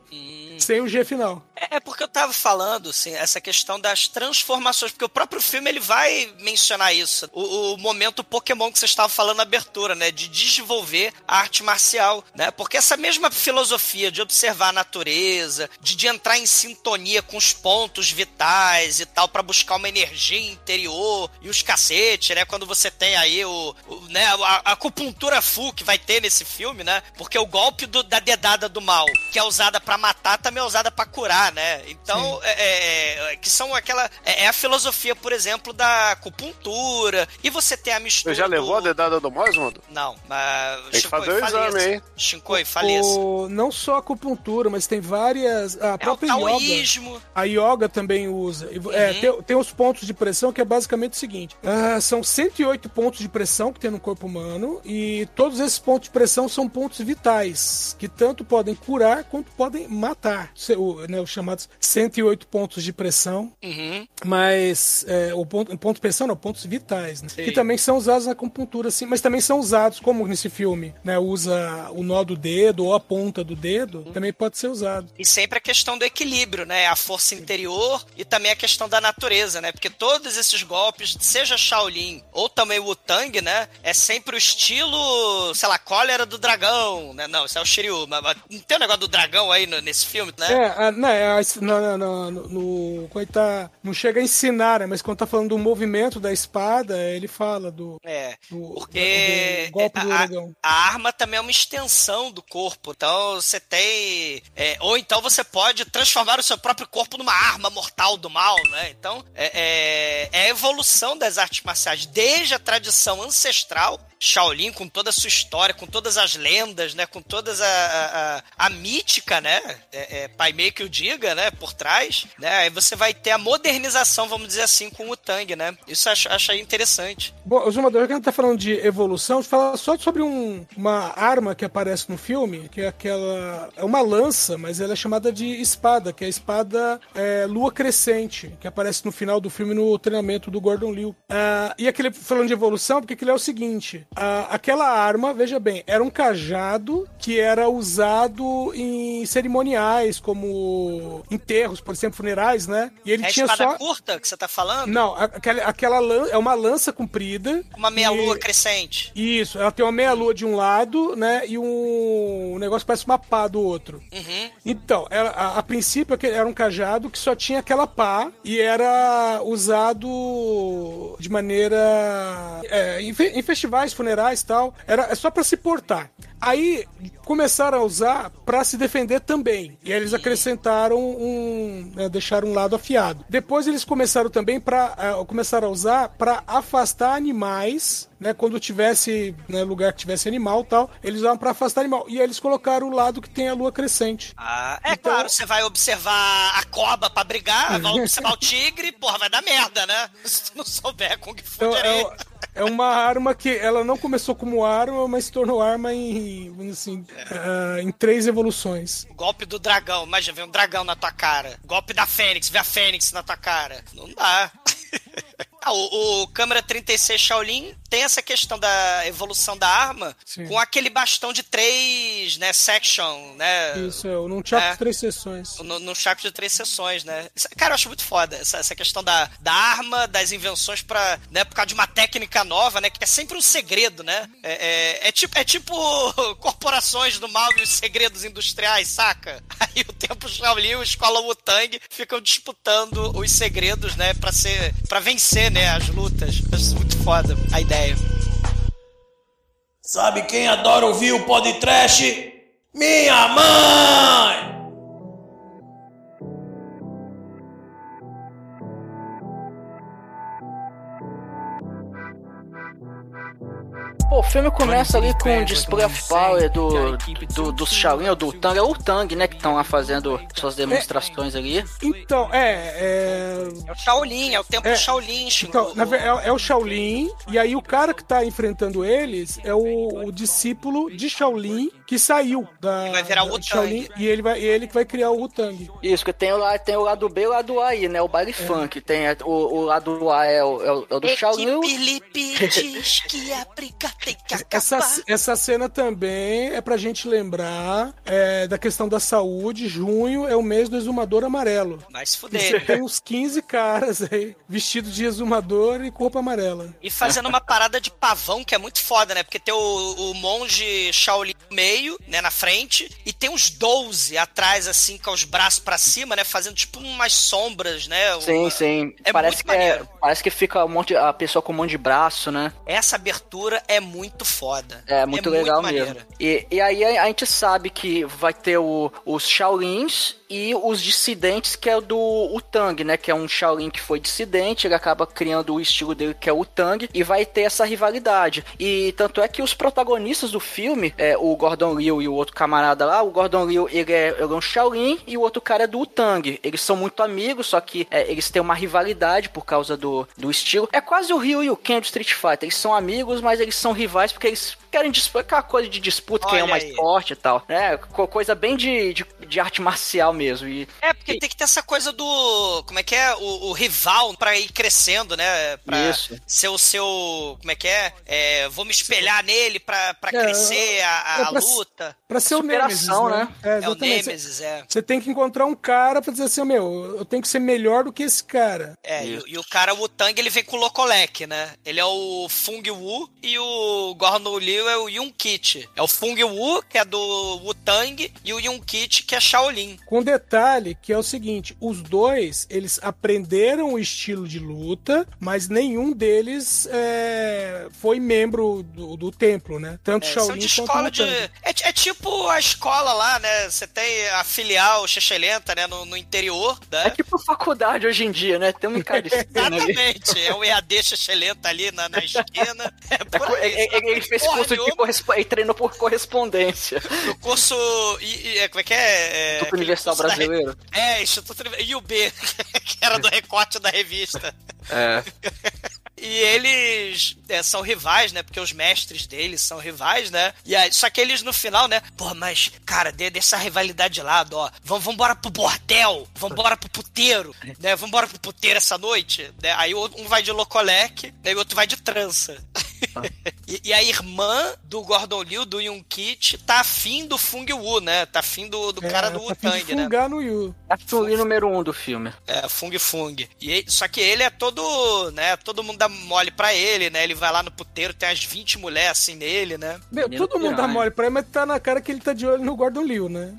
sem o G final. É porque eu tava falando, assim, essa questão das transformações, porque o próprio filme ele vai mencionar isso. O, o momento Pokémon que você estava falando na abertura, né? De desenvolver a arte marcial, né? Porque essa mesma filosofia de observar a natureza, de, de entrar em sintonia com os pontos vitais e tal, para buscar uma energia interior e os cacete, né? Quando você tem aí o, o- né, a, a acupuntura full que vai ter nesse filme, né? Porque o golpe do- da dedada do mal, que é usada pra matar, também é usada pra curar, né? Então, é, é, é, que são aquela. É, é a filosofia, por exemplo, da acupuntura. E você tem a mistura. Você já levou a do... dedada do Mosmondo? Não, mas. Tem que fazer o exame, hein? Shinkoi, faleça. O, não só a acupuntura, mas tem várias. A É o própria yoga. taoísmo. A yoga também usa. É, tem, tem os pontos de pressão, que é basicamente o seguinte: ah, são 108 pontos de pressão que tem no corpo humano, e todos esses pontos de pressão são pontos vitais, que tanto podem curar quanto podem matar. O- né, os chamados 108 pontos de pressão. Uhum. Mas é, o ponto, ponto de pressão não, pontos vitais, né? Que também são usados na acupuntura, assim, mas também são usados, como nesse filme, né? Usa o nó do dedo ou a ponta do dedo, também pode ser usado. E sempre a questão do equilíbrio, né? A força interior e também a questão da natureza, né? Porque todos esses golpes, seja Shaolin ou também o Tang, né? É sempre o estilo, sei lá, cólera do dragão, né? Não, isso é o Shiryu. Mas, mas não tem o negócio do dragão aí no- nesse filme, né? É, a, não, é a- no, no, no, no- quando tá, não chega a ensinar, né? Mas quando tá falando do movimento da espada, ele fala do, É, do, porque do golpe do a, dragão. a arma também é uma extensão do corpo. Então você tem. é, ou então você pode transformar o seu próprio corpo numa arma mortal do mal, né? Então é, é- é a evolução das artes marciais. Desde a tradição ancestral. Shaolin, com toda a sua história, com todas as lendas, né? Com todas a, a, a- a mítica, né? É, é, pai meio que o diga, né? Por trás, né? Aí você vai ter a modernização, vamos dizer assim, com o Tang, né? Isso eu acho, acho interessante. Bom, o Zumador, que a gente tá falando de evolução, fala só sobre um- uma arma que aparece no filme, que é aquela. É uma lança, mas ela é chamada de espada, que é a espada é, lua crescente, que aparece no final do filme no treinamento do Gordon Liu. Ah, e aquele falando de evolução, porque aquele é o seguinte: ah, aquela arma, veja bem, era um cajado que era usado em cerimoniais, como enterros, por exemplo, funerais, né? E ele É a tinha espada só. curta que você tá falando? Não, a- aquela, aquela lan... é uma lança comprida. Uma meia-lua e- crescente. Isso, ela tem uma meia-lua de um lado, né? E um... um negócio que parece uma pá do outro. Uhum. Então, a, a princípio era um cajado que só tinha aquela pá e era usado de maneira. é, em, fe- em festivais, funerais e tal. Era é só pra se portar. Aí começaram a usar pra se defender também. E aí eles acrescentaram um. né, deixaram um lado afiado. Depois eles começaram também para começaram a usar pra afastar animais né? Quando tivesse né, lugar que tivesse animal e tal, eles usavam pra afastar animal. E aí eles colocaram o lado que tem a lua crescente. Ah, é Então- claro, você vai observar a cobra pra brigar, [laughs] vai observar o tigre, porra, vai dar merda, né? [laughs] Se tu não souber Kung Fu Então, é, é uma arma que ela não começou como arma, mas se tornou arma em, assim, ah, em três evoluções. Golpe do dragão, imagina, vem um dragão na tua cara. Golpe da Fênix, vê a Fênix na tua cara. Não dá. [laughs] Ah, o, o câmera 36 Shaolin tem essa questão da evolução da arma Sim. com aquele bastão de três, né, section, né? Isso, é, num chapter É. de três sessões. No, no chaco de três sessões, né? Cara, eu acho muito foda essa, essa questão da, da arma, das invenções pra, né, por causa de uma técnica nova, né? Que é sempre um segredo, né? É, é- é tipo, é tipo [laughs] corporações do mal e os segredos industriais, saca? [laughs] Aí o tempo Shaolin e a escola Wu-Tang ficam disputando os segredos, né? Pra ser, para vencer, né? As lutas. Acho muito foda a ideia. Sabe quem adora ouvir o podcast? Minha mãe! Filme começa ali com o display of power do, do, do Shaolin ou do Tang. É o Tang, né? Que estão lá fazendo suas demonstrações ali. Então, é. é... É o Shaolin, é o tempo É. do Shaolin. Então, na é, é o Shaolin, e aí o cara que tá enfrentando eles é o, o discípulo de Shaolin que saiu da, vai virar o. Shaolin, e ele, vai, ele que vai criar o Wu-Tang. Isso, que tem o, tem o lado B e o lado A aí, né? O baile funk. Tem o, o lado A é o, é o, é o do Shaolin. o- Felipe diz que a briga tem que [laughs] acabar. Essa, essa cena também é pra gente lembrar é, da questão da saúde. Junho é o mês do exumador amarelo. Vai se E fuder. Você tem uns 15 caras aí vestidos de exumador e com roupa amarela. E fazendo uma parada de pavão que é muito foda, né? Porque tem o, o monge Shaolin no meio, né, na frente, e tem uns 12 atrás, assim, com os braços pra cima, né? Fazendo tipo umas sombras, né? Sim, Uma- sim. É parece, muito que é, parece que fica um monte, a pessoa com um monte de braço, né? Essa abertura é muito foda. É muito legal maneiro. mesmo. E, e aí a, a gente sabe que vai ter o- os Shaolins e os dissidentes, que é o do Utang, né? Que é um Shaolin que foi dissidente, ele acaba criando o estilo dele, que é o Utang, e vai ter essa rivalidade. E tanto é que os protagonistas do filme, é, o Gordon Liu e o outro camarada lá, o Gordon Liu, ele é, ele é um Shaolin e o outro cara é do Utang. Eles são muito amigos, só que é, eles têm uma rivalidade por causa do, do estilo. É quase o Ryu e o Ken do Street Fighter. Eles são amigos, mas eles são rivais porque eles querem disputar aquela coisa de disputa, quem é o Olha mais aí. forte e tal. É, co- coisa bem de, de, de arte marcial mesmo. E É, porque tem que ter essa coisa do. Como é que é? O, o rival pra ir crescendo, né? Pra Isso. ser o seu. Como é que é? É, vou me espelhar nele pra, pra É, crescer a, a é pra- luta. Pra ser o Nemesis, né? né? É, É o exatamente. Nemesis, é. Você tem que encontrar um cara pra dizer assim, meu, eu tenho que ser melhor do que esse cara. É, e, e o cara o Tang ele vem com o Locolek, né? Ele é o Fung Wu e o Gordon Liu é o Yun Kit. É o Fung Wu, que é do Wu Tang, e o Yun Kit, que é Shaolin. Com detalhe que é o seguinte, os dois, eles aprenderam o estilo de luta, mas nenhum deles é, foi membro do, do templo, né? Tanto É, são Shaolin de quanto de. É, é tipo a escola lá, né? Você tem a filial Xexelenta, né? No, no interior, né? é tipo faculdade hoje em dia, né? Tem um de Exatamente. É o EAD Xexelenta ali na, na esquina. É É por aí, ele, ele- ele fez curso de correspondência. Ele treinou por correspondência. O curso. I- I- é, como é que é? é Instituto Universal curso da Brasileiro. É, Instituto Universal. E o B, [laughs] que era do recorte da revista. É. [laughs] E eles é, são rivais, né? Porque os mestres deles são rivais, né? E aí, só que eles no final, né? Pô, mas, cara, de, deixa a rivalidade de lado, ó. Vamos vambora pro bordel, vambora pro puteiro, né? Vambora pro puteiro essa noite. Né? Aí um vai de locolec, né? E o outro vai de trança. [laughs] [laughs] e, e a irmã do Gordon Liu, do Yun Kit, tá afim do Fung Wu, né? Tá afim do, do cara É, do tá Wu-Tang, né? fungar no Yu. A Chun-Li número um do filme. É, Fung Fung. E ele- só que ele é todo, né? Todo mundo dá mole pra ele, né? Ele vai lá no puteiro, tem umas 20 mulheres assim nele, né? Meu, todo mundo dá mole pra ele, mas tá na cara que ele tá de olho no Gordon Liu, né?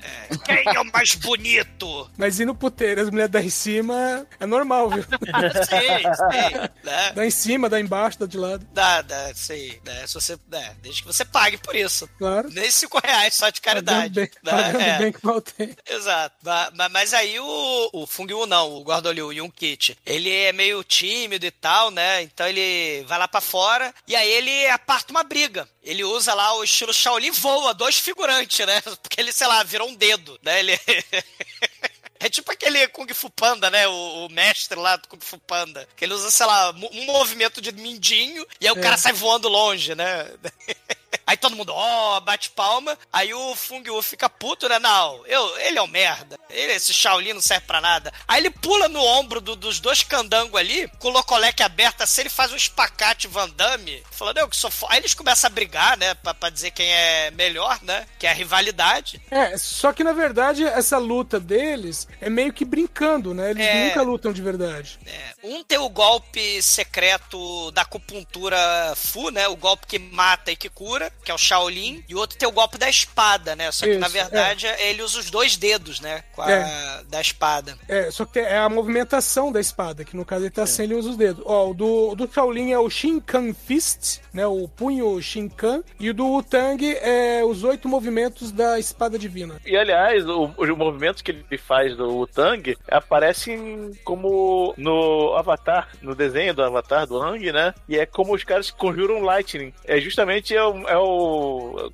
Quem é o mais bonito? Mas ir no puteiro, as mulheres dar em cima é normal, viu? [laughs] sei, sei. Né? dá em cima, dá embaixo, dá de lado. Dá, dá. É, sei. Né? Se você, né? Desde que você pague por isso. Claro. Nem 5 reais só de Pagando caridade. bem, né? pagando É. bem que mal tem. Exato. Ma- ma- Mas, aí o, o Fung Wu não, o Gordon Liu, o Yun Kit, ele é meio tímido e tal, né? Então ele vai lá pra fora e aí ele aparta uma briga. Ele usa lá o estilo Shaolin e voa dois figurantes, né? [laughs] Porque ele, sei lá, virou um dedo, né? Ele... [laughs] É tipo aquele Kung Fu Panda, né? O, o mestre lá do Kung Fu Panda. Que ele usa, sei lá, um movimento de mindinho e aí o É. cara sai voando longe, né? [laughs] Aí todo mundo, ó, bate palma. Aí o Fung Wu fica puto, né? Não, eu, ele é um merda. Ele, esse Shaolin não serve pra nada. Aí ele pula no ombro do- dos dois candangos ali, com o locoleque aberto assim, ele faz um espacate Van Damme, falando, eu que sou fo-". Aí eles começam a brigar, né? Pra, pra dizer quem é melhor, né? Que é a rivalidade. É, só que na verdade essa luta deles é meio que brincando, né? Eles É. nunca lutam de verdade. Um tem o golpe secreto da acupuntura Fu, né? O golpe que mata e que cura, que é o Shaolin. E o outro tem o golpe da espada, né? Só que na Isso, verdade ele usa os dois dedos, né? Com a, É. da espada. É, só que é a movimentação da espada, que no caso ele tá sem, ele usa os dedos. Ó, o do, do Shaolin é o Shinkan Fist, né? O punho Shinkan. E o do Wutang é os oito movimentos da espada divina. E aliás, o- os movimentos que ele faz do Tang aparecem como no Avatar, no desenho do Avatar do Ang, né? E é como os caras conjuram Lightning. É justamente é o, é o-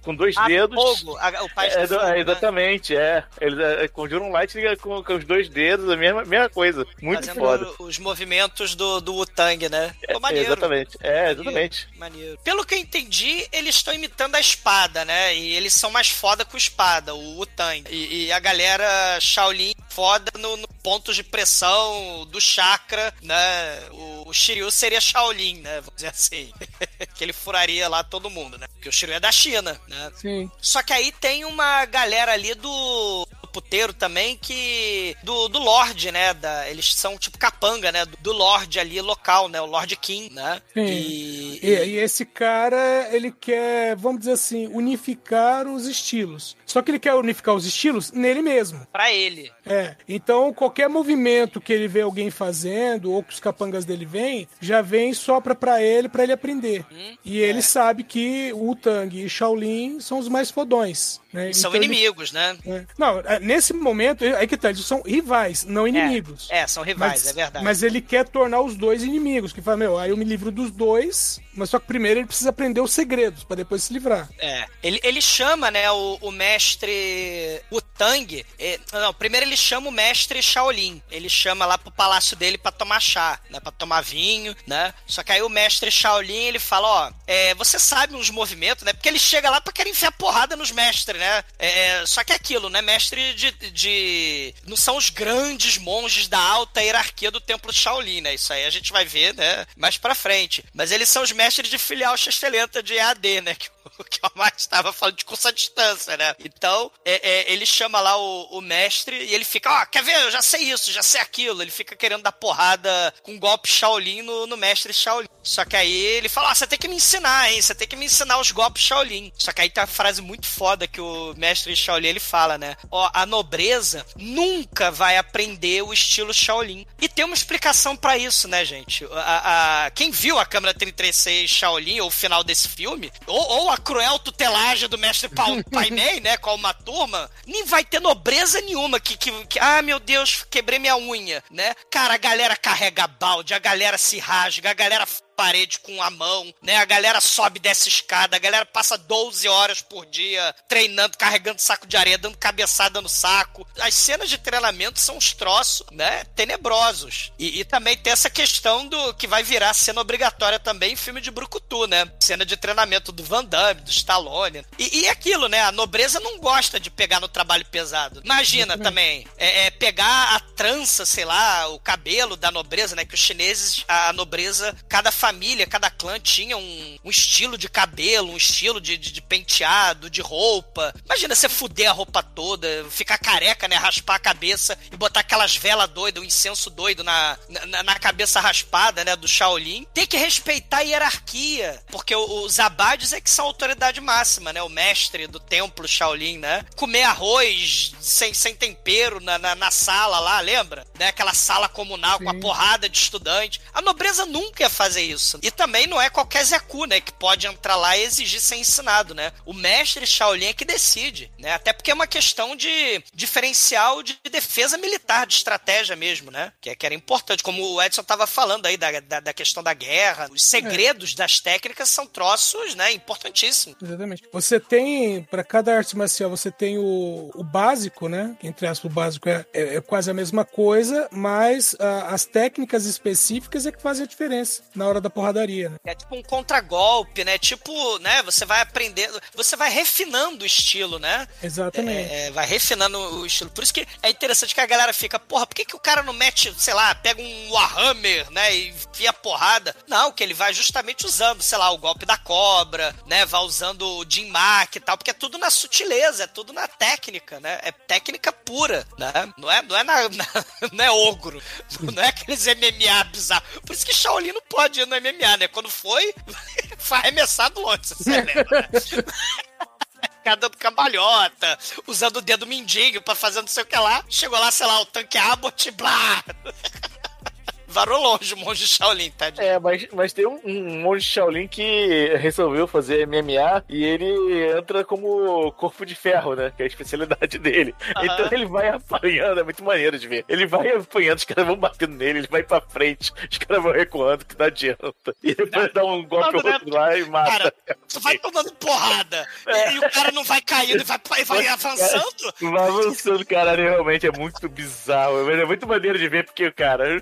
com dois Ah, dedos. fogo, o pai É, fogo, é, né? exatamente, é. Eles é, conjuram Lightning com, com os dois dedos, a mesma, mesma coisa. Muito Fazendo foda. os movimentos do, do Wutang, né? Pô, maneiro. Exatamente. É, exatamente. Maneiro. Pelo que eu entendi, eles estão imitando a espada, né? E eles são mais foda com espada, o Wutang. E, e a galera Shaolin foda no, no pontos de pressão do chakra, né? O, o Shiryu seria Shaolin, né? Vamos dizer assim. [laughs] que ele furaria lá todo mundo, né? Porque o Shiryu é da China, né? Sim. Só que aí tem uma galera ali do, do puteiro também que. Do, do Lorde, né? Da, eles são tipo capanga, né? Do, do Lorde ali local, né? O Lorde King, né? Sim. E, E, e esse cara, ele quer, vamos dizer assim, unificar os estilos. Só que ele quer unificar os estilos nele mesmo. Pra ele. É, então qualquer movimento que ele vê alguém fazendo ou que os capangas dele vêm, já vem só pra, pra ele, pra ele aprender. Hum, e ele sabe que o Tang e Shaolin são os mais fodões. Né? São Então ele- inimigos, né? é. Não, é, nesse momento, aí que tá, eles são rivais, não inimigos. É, são rivais, Mas- é verdade. Mas ele quer tornar os dois inimigos, que fala, meu, aí eu me livro dos dois, mas só que primeiro ele precisa aprender os segredos, pra depois se livrar. É. Ele, ele chama, né, o, o mestre Wutang. é, não, primeiro ele chama o mestre Shaolin. Ele chama lá pro palácio dele pra tomar chá, né? Pra tomar vinho, né? Só que aí o mestre Shaolin, ele fala, ó, é, você sabe uns movimentos, né? Porque ele chega lá pra querer enfiar porrada nos mestres, né? É, só que é aquilo, né? Mestre de, de... Não são os grandes monges da alta hierarquia do templo Shaolin, né? Isso aí a gente vai ver, né? Mais pra frente. Mas eles são os mestres de filial excelenta de EAD, né? Que [laughs] que o Max estava falando de curso à distância, né? Então, é, é, ele chama lá o, o mestre e ele fica, ó, quer ver? Eu já sei isso, já sei aquilo. Ele fica querendo dar porrada com golpe Shaolin no, no mestre Shaolin. Só que aí ele fala, ó, você tem que me ensinar, hein? Você tem que me ensinar os golpes Shaolin. Só que aí tem uma frase muito foda que o mestre Shaolin, ele fala, né? Ó, a nobreza nunca vai aprender o estilo Shaolin. E tem uma explicação pra isso, né, gente? A, a- quem viu a câmera 336 Shaolin, ou o final desse filme, ou, ou a cruel tutelagem do mestre Pau- Pai Mei, né, com uma turma, nem vai ter nobreza nenhuma que, que, que, ah, meu Deus, quebrei minha unha, né? Cara, a galera carrega balde, a galera se rasga, a galera parede com a mão, né? A galera sobe desce escada, a galera passa 12 horas por dia treinando, carregando saco de areia, dando cabeçada no saco. As cenas de treinamento são uns troços, né? Tenebrosos. E, e também tem essa questão do que vai virar cena obrigatória também em filme de Brucutu, né? Cena de treinamento do Van Damme, do Stallone. E, e aquilo, né? A nobreza não gosta de pegar no trabalho pesado. Imagina também, é, é pegar a trança, sei lá, o cabelo da nobreza, né? Que os chineses, a nobreza, cada família, cada clã tinha um, um estilo de cabelo, um estilo de, de, de penteado, de roupa. Imagina você fuder a roupa toda, ficar careca, né? Raspar a cabeça e botar aquelas velas doidas, o incenso doido na, na, na cabeça raspada, né? Do Shaolin. Tem que respeitar a hierarquia, porque os abades é que são a autoridade máxima, né? O mestre do templo Shaolin, né? Comer arroz sem, sem tempero na, na, na sala lá, lembra? Né? Aquela sala comunal com a porrada de estudante. A nobreza nunca ia fazer isso. Isso. E também não é qualquer Zeku, né, que pode entrar lá e exigir ser ensinado, né? O mestre Shaolin é que decide, né? Até porque é uma questão de diferencial de defesa militar, de estratégia mesmo, né? Que, é- que era importante, como o Edson tava falando aí da, da, da questão da guerra, os segredos das técnicas são troços, né, importantíssimos. Exatamente. Você tem, pra cada arte marcial, você tem o, o básico, né? Entre aspas, o básico é, é- é quase a mesma coisa, mas ah, as técnicas específicas é que fazem a diferença na hora da porradaria, né? É tipo um contragolpe, né? Tipo, né? Você vai aprendendo, você vai refinando o estilo, né? Exatamente. É, vai refinando o estilo. Por isso que é interessante que a galera fica, porra, por que, que o cara não mete, sei lá, pega um Warhammer, né? E enfia porrada? Não, que ele vai justamente usando, sei lá, o golpe da cobra, né? Vai usando o Jin Mak e tal, porque é tudo na sutileza, é tudo na técnica, né? É técnica pura, né? Não é, não é, na, na- [laughs] não é ogro, não é aqueles MMA bizarros. Por isso que Shaolin não pode ir no MMA, né? Quando foi, [laughs] foi arremessado longe, você [laughs] lembra, né? [laughs] Ficar dando cambalhota, usando o dedo mindinho pra fazer não sei o que lá. Chegou lá, sei lá, o tanque Abbott, blá! Varou longe o monge Shaolin, tá? É, mas, mas tem um, um monge Shaolin que resolveu fazer MMA e ele entra como corpo de ferro, né? Que é a especialidade [laughs] dele. Aham. Então ele vai apanhando, é muito maneiro de ver. Ele vai apanhando, os caras vão batendo nele, ele vai pra frente, os caras vão recuando, que não adianta. E depois dá um golpe Não, né? outro lá e mata. Cara, tu vai tomando porrada e, [laughs] e o cara não vai caindo e vai, vai avançando. [laughs] Vai avançando, caralho, realmente é muito bizarro. Mas é muito maneiro de ver, porque, cara.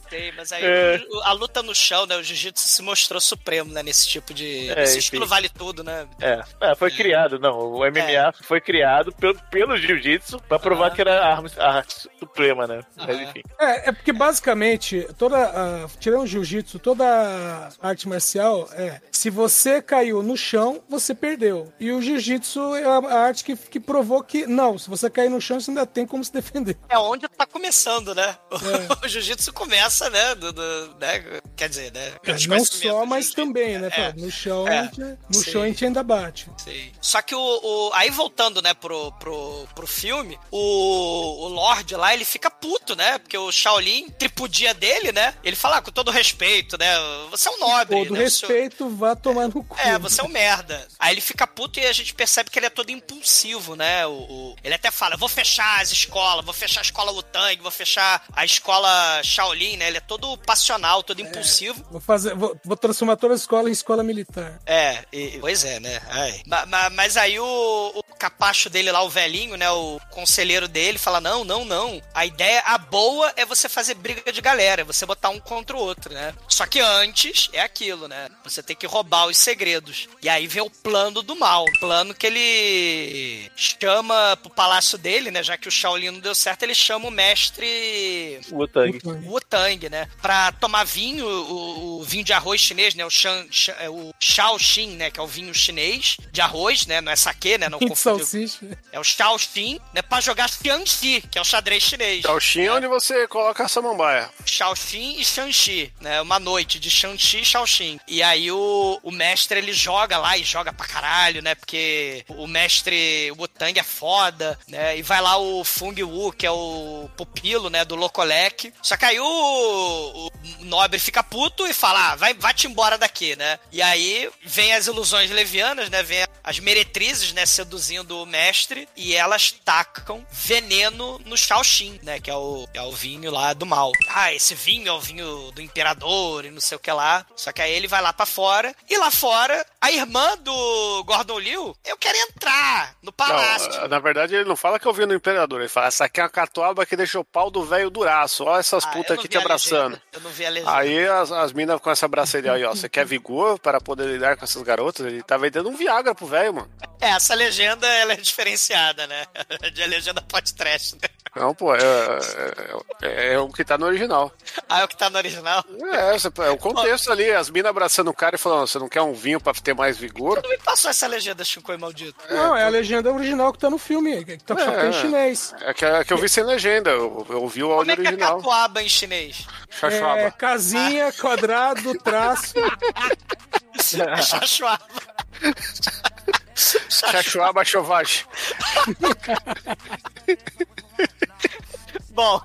Sei, mas aí É. a luta no chão, né? O jiu-jitsu se mostrou supremo, né? Nesse tipo de. É, esse enfim. estilo vale tudo, né? É, é, foi criado, não. O MMA foi criado pelo, pelo jiu-jitsu pra provar Aham. que era a arma, a arte suprema, né? Mas Aham. enfim. É, é porque basicamente, toda a, tirando o jiu-jitsu, toda a arte marcial é, se você caiu no chão, você perdeu. E o jiu-jitsu é a, a arte que, que provou que, não, se você cair no chão, você ainda tem como se defender. É onde tá começando, né? É. [laughs] O jiu-jitsu começa, né? Do, do- né? Quer dizer, né? Os Não só, mas também, né? É. pô? No chão, É. a gente, no Sim. chão a gente ainda bate. Sim. Só que o, o- Aí voltando, né, pro, pro, pro filme, o, o Lorde lá, ele fica puto, né? Porque o Shaolin tripudia dele, né? Ele fala, ah, com todo respeito, né? Você é um nobre. Todo né? Seu- respeito, vá tomar no cu. É, você é um merda. Aí ele fica puto e a gente percebe que ele é todo impulsivo, né? O, o- ele até fala: vou fechar as escolas, vou fechar a escola Wutang, vou fechar a escola Shaolin, né? Ele é todo passional, todo impulsivo. Vou, fazer, vou, vou transformar toda a escola em escola militar. É, e- pois é, né? Ai. Ma- ma- mas aí o, o capacho dele lá, o velhinho, né? O conselheiro dele fala: não, não, não. A ideia, a boa é você fazer briga de galera, é você botar um contra o outro, né? Só que antes é aquilo, né? Você tem que roubar os segredos. E aí vem o plano do mal. O plano que ele chama pro palácio dele, né? Já que o Shaolin não deu certo, ele chama o mestre O Tang. o Tang, né? Pra tomar vinho, o, o vinho de arroz chinês, né? O, Shan, Shan- é o Shaoxin, né? Que é o vinho chinês de arroz, né? Não é saquê, né? Não [laughs] De confundir. salsicha. É o Shaoxin, né? Pra jogar Xianxi, que é o xadrez chinês. Shaoxin é onde você coloca a samambaia. Shaoxin e Shanxi, né? Uma noite de Shanxi e Shaoxin. E aí o, o mestre ele joga lá e joga pra caralho, né? Porque o mestre Wutang é foda, né? E vai lá o Fung Wu, que é o pupilo, né? Do Locolek. Só que aí o, o nobre fica puto e fala: ah, vai, vai-te embora daqui, né? E aí vem as ilusões levianas, né? Vem as meretrizes, né? Seduzindo o mestre e elas tacam veneno no Shaoxin, né? Que é o, é o vinho lá do mal. Ah, esse vinho é o vinho do imperador e não sei o que lá. Só que aí ele vai lá pra fora e lá fora a irmã do Gordon Liu, eu quero entrar no palácio. Não, na verdade, ele não fala que eu vi no Imperador. Ele fala, essa aqui é uma catuaba que deixou o pau do velho duraço. Olha essas Ah, putas aqui te a abraçando. Legenda. Eu não vi a legenda. Aí as, as minas com essa braceria aí, ó. Você quer vigor para poder lidar com essas garotas? Ele tá vendendo um Viagra pro velho, mano. É, essa legenda ela é diferenciada, né? [laughs] De legenda pode trash, né? Não, pô, é, é, é- é o que tá no original. Ah, é o que tá no original? É, é o contexto ali, as minas abraçando o cara e falando, você não quer um vinho pra ter mais vigor? Não me passou essa legenda, Shinkoi maldito. Não, é a legenda original que tá no filme, que tá, só que tá em É. chinês. É que, é que eu vi sem legenda, eu, eu ouvi o Como áudio é que é original. catuaba em chinês? Chachuaba. É, casinha, quadrado, traço. [laughs] Chachuaba. Chachuaba chovagem. Bom,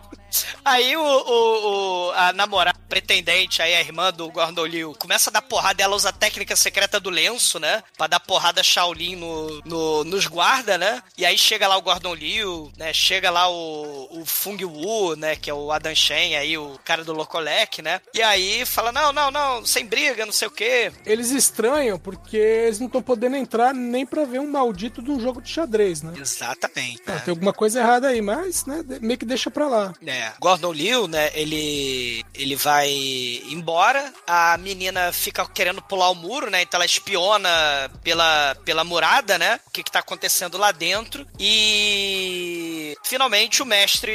aí o, o- o- a namorada, a superintendente, aí a irmã do Gordon Liu, começa a dar porrada, ela usa a técnica secreta do lenço, né? Pra dar porrada Shaolin no, no- nos guarda, né? E aí chega lá o Gordon Liu, né? Chega lá o, o Fung Wu, né? Que é o Adam Shen, aí o cara do Locolec, né? E aí fala, não, não, não, sem briga, não sei o quê. Eles estranham porque eles não estão podendo entrar nem pra ver um maldito de um jogo de xadrez, né? Exatamente. Ah, né? tem alguma coisa errada aí, mas, né, meio que deixa pra lá. É, Gordon Liu, né, ele, ele vai embora, a menina fica querendo pular o muro, né, então ela espiona pela, pela murada, né, o que que tá acontecendo lá dentro, e finalmente o mestre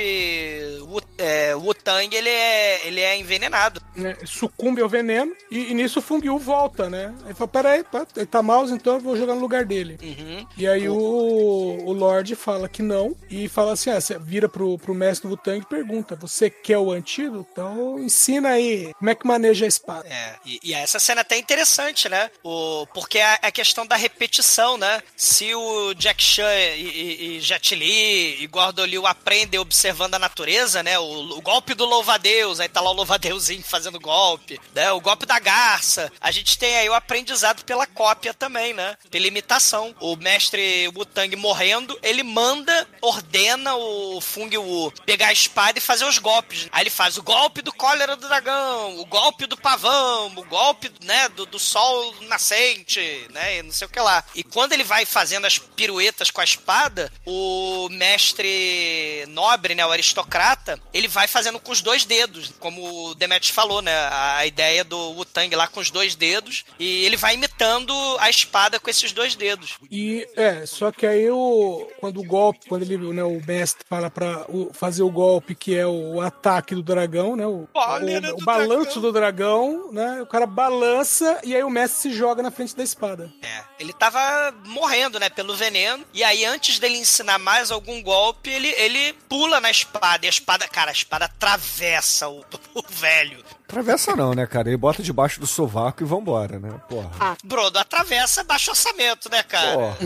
Wu, é, Wu Tang, ele é, ele é envenenado. né, sucumbe ao veneno e, e nisso o Fung Yu volta, né? Aí fala, peraí, pá, ele tá mouse, então eu vou jogar no lugar dele. Uhum. E aí o, o Lorde fala que não e fala assim, ah, vira pro, pro mestre do Tang e pergunta, você quer o antídoto? Então ensina aí como é que maneja a espada. É, e, e essa cena é até interessante, né? O, porque é a questão da repetição, né? Se o Jack Chan e, e, e Jet Li e Gordon Liu aprendem observando a natureza, né? O, o golpe do louva-a-Deus, aí tá lá o louva-a-Deusinho fazendo golpe, né? O golpe da garça. A gente tem aí o aprendizado pela cópia também, né? Pela imitação. O mestre Wu-Tang morrendo, ele manda, ordena o Fung Wu pegar a espada fazer os golpes. Aí ele faz o golpe do cólera do dragão, o golpe do pavão, o golpe, né, do, do sol nascente, né, e não sei o que lá. E quando ele vai fazendo as piruetas com a espada, o mestre nobre, né, o aristocrata, ele vai fazendo com os dois dedos, como o Demetrius falou, né, a, ideia do Wu-Tang lá com os dois dedos, e ele vai imitando a espada com esses dois dedos. E é, só que aí o, quando o golpe, quando ele, né, o mestre fala pra o- fazer o golpe que é o ataque do dragão, né, o, o, o balanço do dragão, né, o cara balança e aí o mestre se joga na frente da espada. É, ele tava morrendo, né, pelo veneno. E aí, antes dele ensinar mais algum golpe, ele, ele pula na espada. E a espada, cara, a espada atravessa o, [laughs] o velho. Travessa não, né, cara? Ele bota debaixo do sovaco e vambora, né? Porra. Ah, Brodo, atravessa baixo orçamento, né, cara? Porra.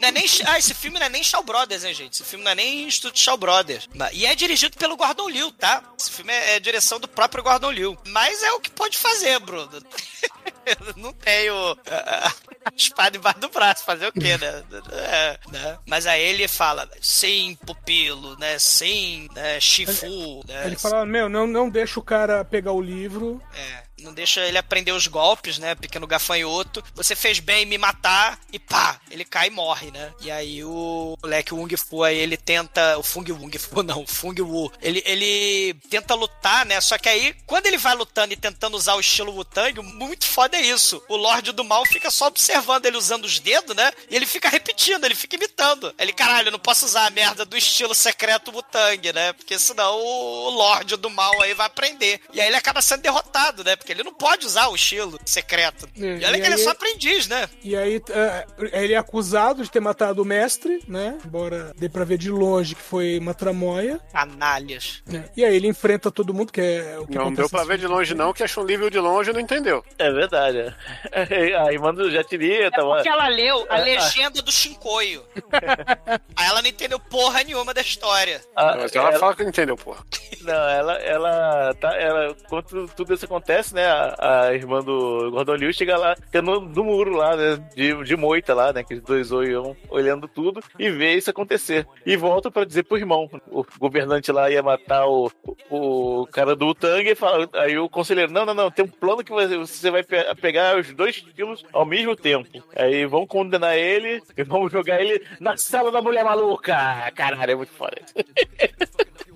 Não é nem, ah, esse filme não é nem Shaw Brothers, hein, gente? Esse filme não é nem Estúdio Shaw Brothers. E é dirigido pelo Gordon Liu, tá? Esse filme é, é direção do próprio Gordon Liu. Mas é o que pode fazer, Bruno. [laughs] Eu [laughs] não tenho ah, [laughs] espada embaixo do braço, fazer o quê, né? É, né? Mas aí ele fala, sim, pupilo, né? Sim, né? Shifu, né? Ele fala, meu, não, não deixa o cara pegar o livro. É, não deixa ele aprender os golpes, né? Pequeno gafanhoto. Você fez bem em me matar e pá, ele cai e morre, né? E aí o moleque Wung Fu aí ele tenta. O Fung Wung Fu, [laughs] não, Fung Wu. Ele, ele tenta lutar, né? Só que aí, quando ele vai lutando e tentando usar o estilo Wu-Tang, muito foda é isso. O Lorde do Mal fica só observando ele usando os dedos, né? E ele fica repetindo, ele fica imitando. Ele, caralho, eu não posso usar a merda do estilo secreto Wu-Tang, né? Porque senão o Lorde do Mal aí vai aprender. E aí ele acaba sendo derrotado, né? Ele não pode usar o estilo secreto. É, E olha e que ele é aí- só aprendiz, né? E aí é, ele é acusado de ter matado o mestre, né? Embora dê pra ver de longe que foi uma tramóia. Canalhas. né? E aí ele enfrenta todo mundo, que é o que Não deu pra ver de longe, não, que achou um livro de longe e não entendeu. É verdade. é. A irmã do Jatiri É tava. porque ela leu a ah. legenda do Shinkoio. [laughs] aí ela não entendeu porra nenhuma da história. Ah, Mas ela ela- fala que não entendeu, porra. Não, ela, ela, tá, ela, quando tudo isso acontece, né, a, a irmã do Gordon Liu chega lá, fica no, muro lá, né, de, de moita lá, né, que os dois olham olhando tudo e vê isso acontecer. E volta pra dizer pro irmão, o governante lá ia matar o, o, cara do Tang e fala, aí o conselheiro, não, não, não, tem um plano que você- vai pe- pegar os dois estilos ao mesmo tempo. Aí vão condenar ele e vão jogar ele na sala da mulher maluca. Caralho, é muito foda.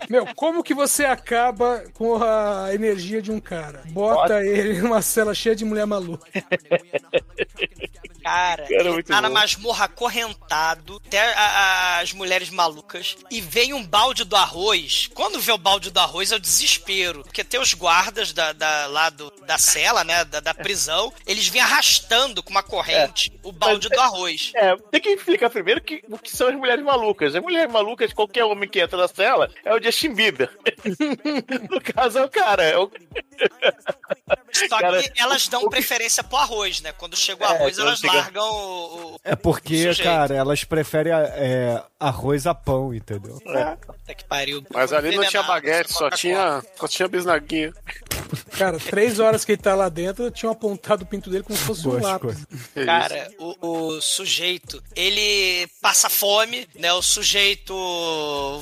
Meu, como que você acaba com a energia de um cara? Bota ele numa cela cheia de mulher maluca. Cara, Cara, ele tá na bom. masmorra acorrentado, até a- a- as mulheres malucas, e vem um balde do arroz. Quando vê o balde do arroz é o desespero, porque tem os guardas da, da- lá do, da cela, né, da, da prisão, eles vêm arrastando com uma corrente o balde do arroz. É, tem que explicar primeiro que, o que são as mulheres malucas. As mulheres malucas, qualquer homem que entra na cela, é o Justin Bieber. [laughs] no caso, é o cara. É o... Só Cara, que elas dão o que- preferência pro arroz, né? Quando chega o É, arroz, quando elas chega- largam o, o, É porque, Sujeito. cara, elas preferem é, arroz a pão, entendeu? Puta que pariu. Mas ali não tinha baguete, só tinha, só tinha bisnaguinha. Cara, três horas que ele tá lá dentro, tinham apontado o pinto dele como se fosse um lápis. Cara, o, o sujeito, ele passa fome, né? O sujeito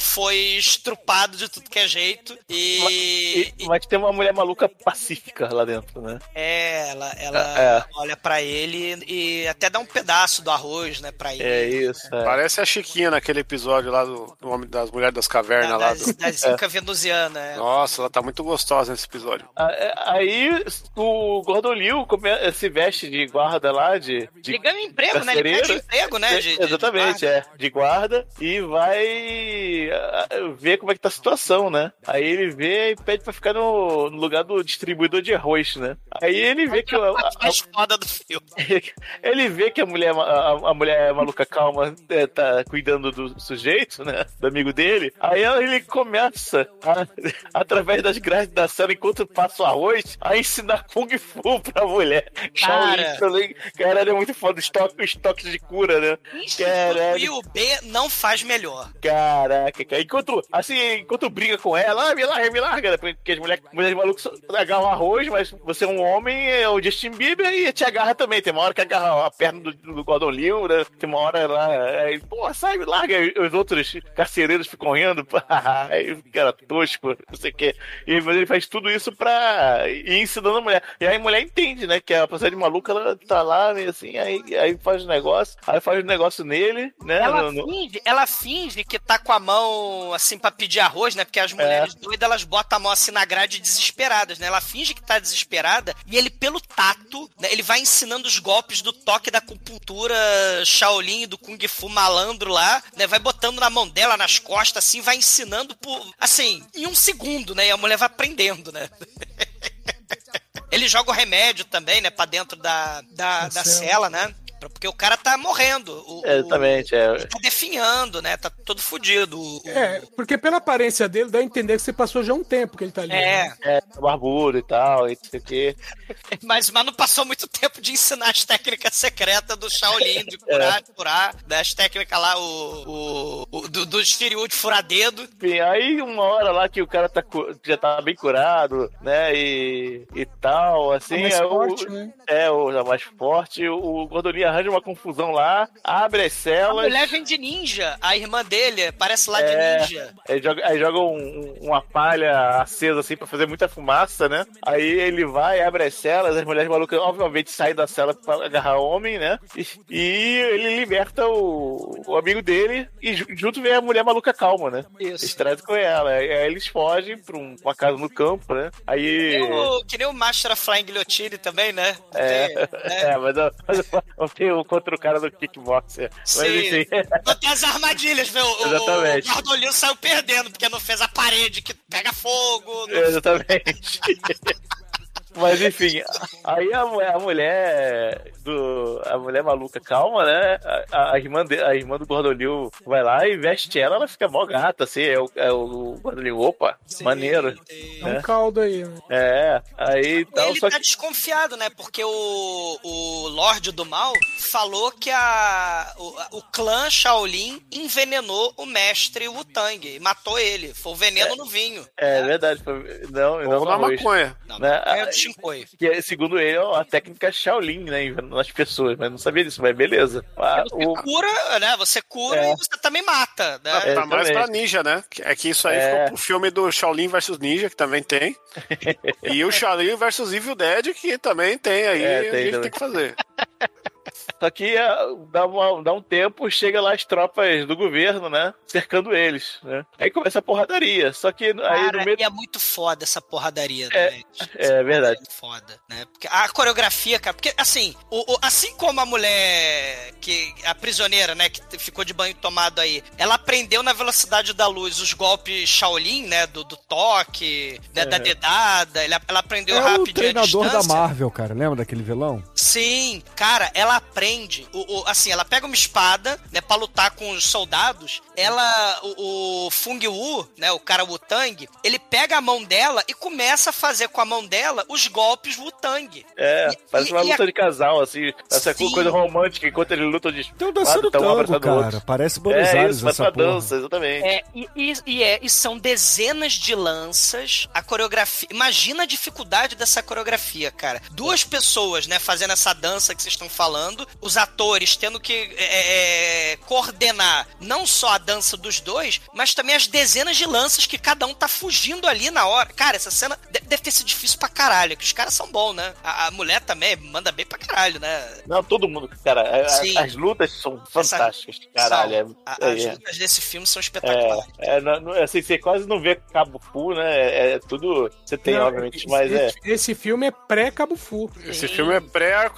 foi estrupado de tudo que é jeito e, E- mas tem uma mulher maluca pacífica lá dentro, né? é, ela, ela É. olha pra ele e até dá um pedaço do arroz, né, pra ele. É isso. é. Parece a Chiquinha naquele episódio lá do, do Homem das Mulheres das Cavernas lá. das, do- das Inca venusiana. é. Nossa, ela tá muito gostosa nesse episódio. Ah, é, Aí o Gordon Liu come- se veste de guarda lá, de. de Ele ganha emprego, né? Ele pede emprego, né? de- de- de Exatamente, guarda. é. De guarda e vai ah, ver como é que tá a situação, né? Aí ele vê e pede pra ficar no, no lugar do distribuidor de arroz, né? Aí ele vê que. a- [laughs] a- Mais foda do filme. ele vê que a mulher, a, a mulher maluca calma é, tá cuidando do sujeito, né? Do amigo dele. Aí ele começa, a- através das grades da cena, enquanto passa o arroz, a ensinar Kung Fu pra mulher. Cara. Shaolin. Caralho, é muito foda. O estoque, o estoque de cura, né? E Caralho. o B não faz melhor. Caraca, cara. Enquanto, assim, enquanto briga com ela, ah, me larga, me larga, né? Porque as mulheres, mulheres malucas agarram arroz, mas você é um homem, é o Justin Bieber e te agarra também. Tem uma hora que agarra a perna do, do Gordon Liu, né? Tem uma hora lá, aí, pô, sai, larga. Os outros carcereiros ficam rindo, [laughs] cara tosco, não sei o quê. E mas ele faz tudo isso pra ir ensinando a mulher. E aí a mulher entende, né? Que a pessoa de maluca, ela tá lá, meio assim, aí, aí faz o negócio, aí faz o negócio nele, né? Ela, no- no- finge, ela finge que tá com a mão assim pra pedir arroz, né? Porque as mulheres doidas elas botam a mão assim na grade desesperadas, né? Ela finge que tá desesperada e ele, pelo tato, né, ele vai ensinando os golpes do toque da acupuntura Shaolin do Kung Fu malandro lá, né? Vai botando na mão dela, nas costas, assim, vai ensinando por. Assim, em um segundo, né? E a mulher vai aprendendo, né? [laughs] Ele joga o remédio também, né? Pra dentro da, da, da cela, né? Porque o cara tá morrendo. O, o- Exatamente, é. tá definhando, né? Tá todo fudido. O- o- É, porque pela aparência dele dá a entender que você passou já um tempo que ele tá ali. né? É, É, barbudo e tal, e não sei o quê. [laughs] mas, mas não passou muito tempo de ensinar as técnicas secretas do Shaolin, de [laughs] curar, de curar, das técnicas lá, o, o, o- do, do Shiryu de furar dedo. Enfim, aí uma hora lá que o cara tá, já tá bem curado, né, e, e tal, assim, Tá mais é, forte, o, né? é o já mais forte, o Gordolinha arranja uma confusão lá, abre as A celas, mulher vem de ninja, a irmã dele parece lá É. de ninja. aí joga, aí joga um- um- uma palha acesa assim pra fazer muita fumaça, né, aí ele vai, abre as celas, as mulheres malucas obviamente saem da cela pra agarrar o homem, né, e, e ele liberta o, o amigo dele e ju- junto vem a mulher maluca calma, né. Isso. Eles trazem com ela. Aí eles fogem pra um- uma casa no campo, né? Aí. Que nem o, que nem o Master of Flying Guillotine também, né? É, né? [laughs] é, mas eu, mas eu, eu tenho contra o cara do kickboxer. Mas Sim. enfim. Não tem as armadilhas, meu. O, Exatamente. o Gordolino saiu perdendo, porque não fez a parede que pega fogo. não Exatamente. Mas enfim, aí a, mulher- a mulher do. A mulher maluca calma, né? A, a irmã de, a irmã do Gordolil vai lá e veste ela, ela fica mó gata, assim. É o, é o Gordolil, opa, maneiro. É um caldo aí. né? É, aí tal, Ele só tá que. desconfiado, né? Porque o, o Lorde do Mal falou que a, o, o clã Shaolin envenenou o mestre Wu-Tang e matou ele. Foi o veneno no vinho. É verdade, foi- não, não Ou no na maconha. Não, Né? é o Shinkoi. Que é, segundo ele, é a técnica Shaolin, né? Nas pessoas, mas não sabia disso, mas beleza. Ah, Você o- cura, né? Você cura É. e você também mata, né? Ah, tá mais pra ninja, né? É que isso aí É. ficou pro filme do Shaolin vs Ninja, que também tem. [laughs] e o Shaolin vs Evil Dead, que também tem aí. É, a tem gente também. tem que fazer. [laughs] Só que ah, dá, uma- dá um tempo, chega lá as tropas do governo, né? Cercando eles, né? Aí começa a porradaria. Só que aí Cara, no meio. e é muito foda essa porradaria, É, né? é verdade. muito foda, né? Porque a coreografia, cara, porque assim, o, o- assim como a mulher que a prisioneira, né, que ficou de banho tomado aí, ela aprendeu na velocidade da luz os golpes Shaolin, né, do, do toque, né, da Uhum. dedada, ela, ela aprendeu É o rapidinho a treinador da. Marvel, cara. Lembra daquele vilão? Sim, cara, ela aprende. O, o- assim, ela pega uma espada, né, pra lutar com os soldados. Ela, o, o Fung Wu, né, o cara Wu-Tang, ele pega a mão dela e começa a fazer com a mão dela os golpes Wu-Tang. É, E- parece e- uma e a- luta de casal, assim. Essa Sim. coisa romântica, enquanto ele luta de Tem um dançando um tango, o cara. outro. Parece Buenos É Aires isso, essa porra. dança, exatamente. É, e, e- e é, e são dezenas de lanças, a coreografia. Imagina a dificuldade dessa coreografia, cara. Duas pessoas, né, fazendo essa dança que vocês estão falando, os atores tendo que é, é, coordenar não só a dança dos dois, mas também as dezenas de lanças que cada um tá fugindo ali na hora. Cara, essa cena de- deve ter sido difícil pra caralho, que os caras são bons, né? A, a mulher também manda bem pra caralho, né? Não, todo mundo, cara. a- a- Sim. as lutas são fantásticas, caralho. São. é- A- as é- lutas desse filme são espetaculares. É, é, não- não- assim, você quase não vê Cabo Fu, né? É, é tudo. Você tem, Não, obviamente, esse, mas é. esse filme é pré-Cabo Fu. Esse filme é pré-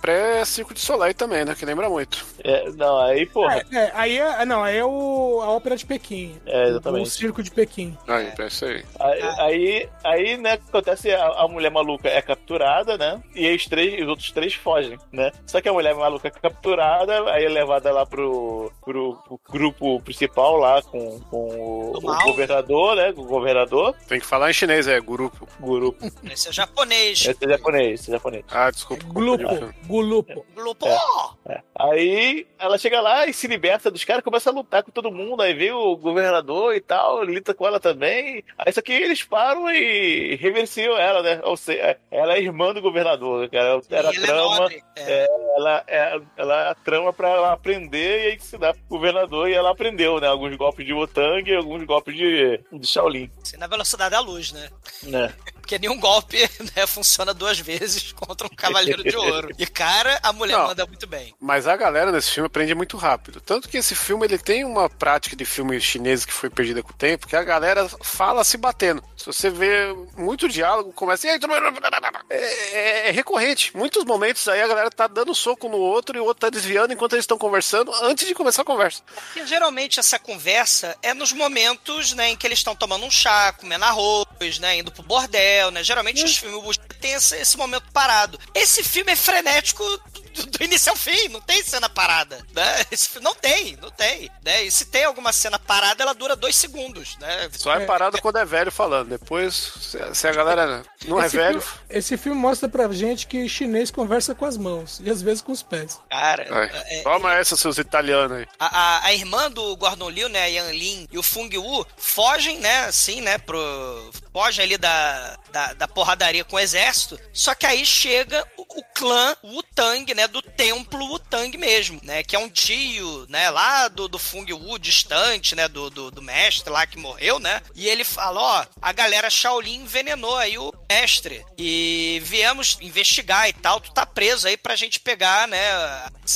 pré-Circo de Soleil também, né? Que lembra muito. é, não, aí, porra. É, é, aí é, não, aí é o, a ópera de Pequim. É, O exatamente. circo de Pequim. Aí, é isso aí. Aí, aí, aí, né, acontece, a, a mulher maluca é capturada, né? E aí os, três, os outros três fogem, né? Só que a mulher maluca é capturada, aí é levada lá pro, pro, pro grupo principal lá com, com o, o governador, né? Com o governador, Tem que falar em chinês, é grupo. grupo. Esse é japonês. Esse é japonês, esse é japonês. Ah, desculpa. Glupo, gulupo. Grupo. É. Aí ela chega lá e se liberta dos caras, começa a lutar com todo mundo. Aí vem o governador e tal, luta com ela também. Aí só que eles param e reversiam ela, né? Ou seja, ela é irmã do governador, cara. Era E ele é trama. É. ela, é, ela é a trama pra ela aprender e ensinar pro governador. E ela aprendeu, né? Alguns golpes de Wotang e alguns golpes de, de Shaolin, Assim, na velocidade da luz, né? né? Porque nenhum golpe [laughs] né, funciona duas vezes [laughs] contra um cavaleiro de ouro. E, cara, a mulher Não. manda muito bem. Mas a galera nesse filme aprende muito rápido. Tanto que esse filme ele tem uma prática de filme chinês que foi perdida com o tempo, que a galera fala se batendo. Você vê muito diálogo, começa. "E aí, tu-" É, é- é recorrente. Muitos momentos aí a galera tá dando soco no outro e o outro tá desviando enquanto eles estão conversando antes de começar a conversa. Porque geralmente essa conversa é nos momentos né, em que eles estão tomando um chá, comendo arroz, né? Indo pro bordel, né? Geralmente os filmes tem esse, esse momento parado. Esse filme é frenético do, do início ao fim, não tem cena parada, né? Não tem, não tem. Né? E se tem alguma cena parada, ela dura dois segundos, né? Só é parado quando é velho falando. Depois, se- a galera não é esse velho. Filme, esse filme mostra pra gente que chinês conversa com as mãos e às vezes com os pés. Cara, Ai, é- Toma essa, seus italianos aí. A, a, a irmã do Gordon Liu, né, a Yan Lin e o Fung Wu fogem, né, assim, né, pro... Fogem ali da, da, da porradaria com o exército. Só que aí chega o, clã Wu-Tang, né, do templo Wu-Tang mesmo, né, que é um tio, né, lá do, do Fung Wu, distante, né, do, do, do mestre lá que morreu, né. E ele fala, ó, a galera Shaolin envenenou aí o mestre. E viemos investigar e tal, tu tá preso aí pra gente pegar, né,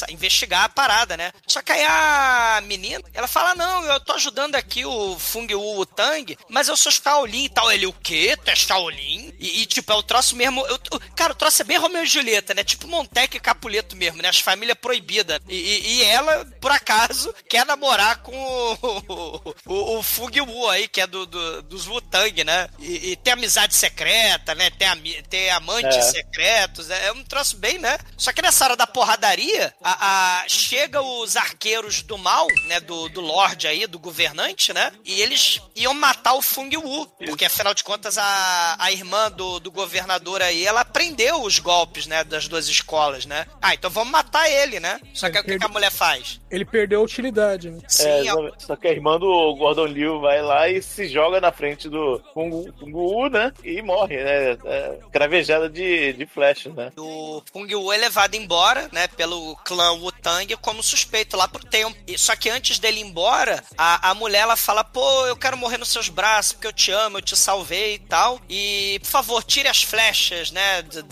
investigar a parada, né. Só que aí a menina, ela fala, não, eu tô ajudando aqui o Fung Wu o Tang, mas eu sou Shaolin e tal. Ele, o quê? Tu é Shaolin? E, e, tipo, é o troço mesmo, eu- cara, o troço é bem Romeu e Julieta, né, tipo Montec Capuleto mesmo, né, as famílias proibidas. E, e- e ela, por acaso, quer namorar com o, o, o Fung Wu aí, que é do, do- dos Wu-Tang, né, e, e tem amizade secreta, né, tem, ami- tem amantes É. secretos, é, é um troço bem, né? Só que nessa hora da porradaria, a, a- chega os arqueiros do mal, né, do, do Lorde aí, do governante, né, e eles iam matar o Fung Wu, porque afinal de contas a, a irmã do, do governador aí, ela aprendeu os golpes, né, das duas escolas, né? Ah, então vamos matar ele, né? Só que aí o que, que a mulher faz? Ele perdeu a utilidade, né? Sim, É, a- exatamente. só que a irmã do Gordon Liu vai lá e se joga na frente do Kung Kung Wu, né? E morre, né? É, cravejada de, de flecha, né? O Fung Wu é levado embora, né, pelo clã Wu-Tang como suspeito lá pro templo. E, só que antes dele ir embora, a, a mulher ela fala: pô, eu quero morrer nos seus braços porque eu te amo, eu te salvei e tal. E, por favor, tire as flechas, né, do-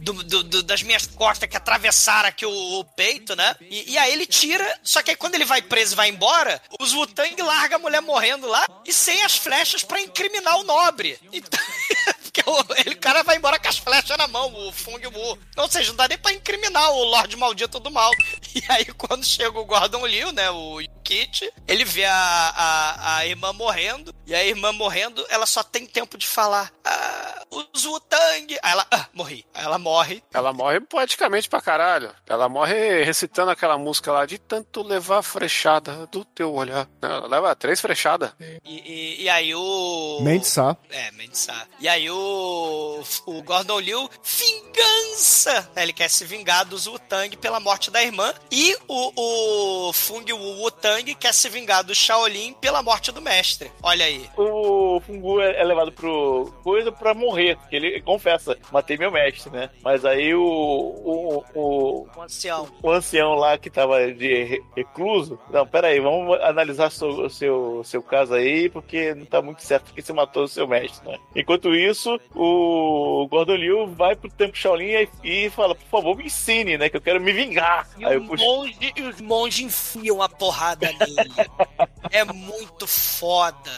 do- do- do- das minhas costas que atravessaram aqui o, o peito, né? E, e aí ele tira, só que aí quando ele vai preso e vai embora, os Wu-Tang larga a mulher morrendo lá e sem as flechas pra incriminar o nobre. Então. [laughs] Porque o, ele, o cara vai embora com as flechas na mão, o Fung Wu. Ou seja, não dá nem pra incriminar o Lorde Maldito do Mal. E aí, quando chega o Gordon Liu, né, o Kit, ele vê a, a, a irmã morrendo, e a irmã morrendo, ela só tem tempo de falar, ah, os Wu-Tang. Aí ela, ah, morri. Aí ela morre. Ela morre poeticamente pra caralho. Ela morre recitando aquela música lá de tanto levar frechada do teu olhar. Ela leva três frechadas. E, e, e aí o... Mendesá. É, Mendesá. E aí o, o Gordon Liu, vingança! Ele quer se vingar dos Wu-Tang pela morte da irmã. E o, o Fung Wu Wu-Tang quer se vingar do Shaolin pela morte do mestre. Olha aí. O Fungu é é levado pro coisa pra morrer, porque ele confessa, matei meu mestre, né? Mas aí o o, o, O ancião. o ancião lá que tava de re- recluso, não, pera aí, vamos analisar seu, o seu, seu caso aí, porque não tá muito certo porque você matou o seu mestre, né? Enquanto isso, o Gordon Liu vai pro Templo Shaolin e, fala, por favor, me ensine, né? Que eu quero me vingar. E, Aí o eu puxo, monge, os monges enfiam a porrada nele. [laughs] é muito foda.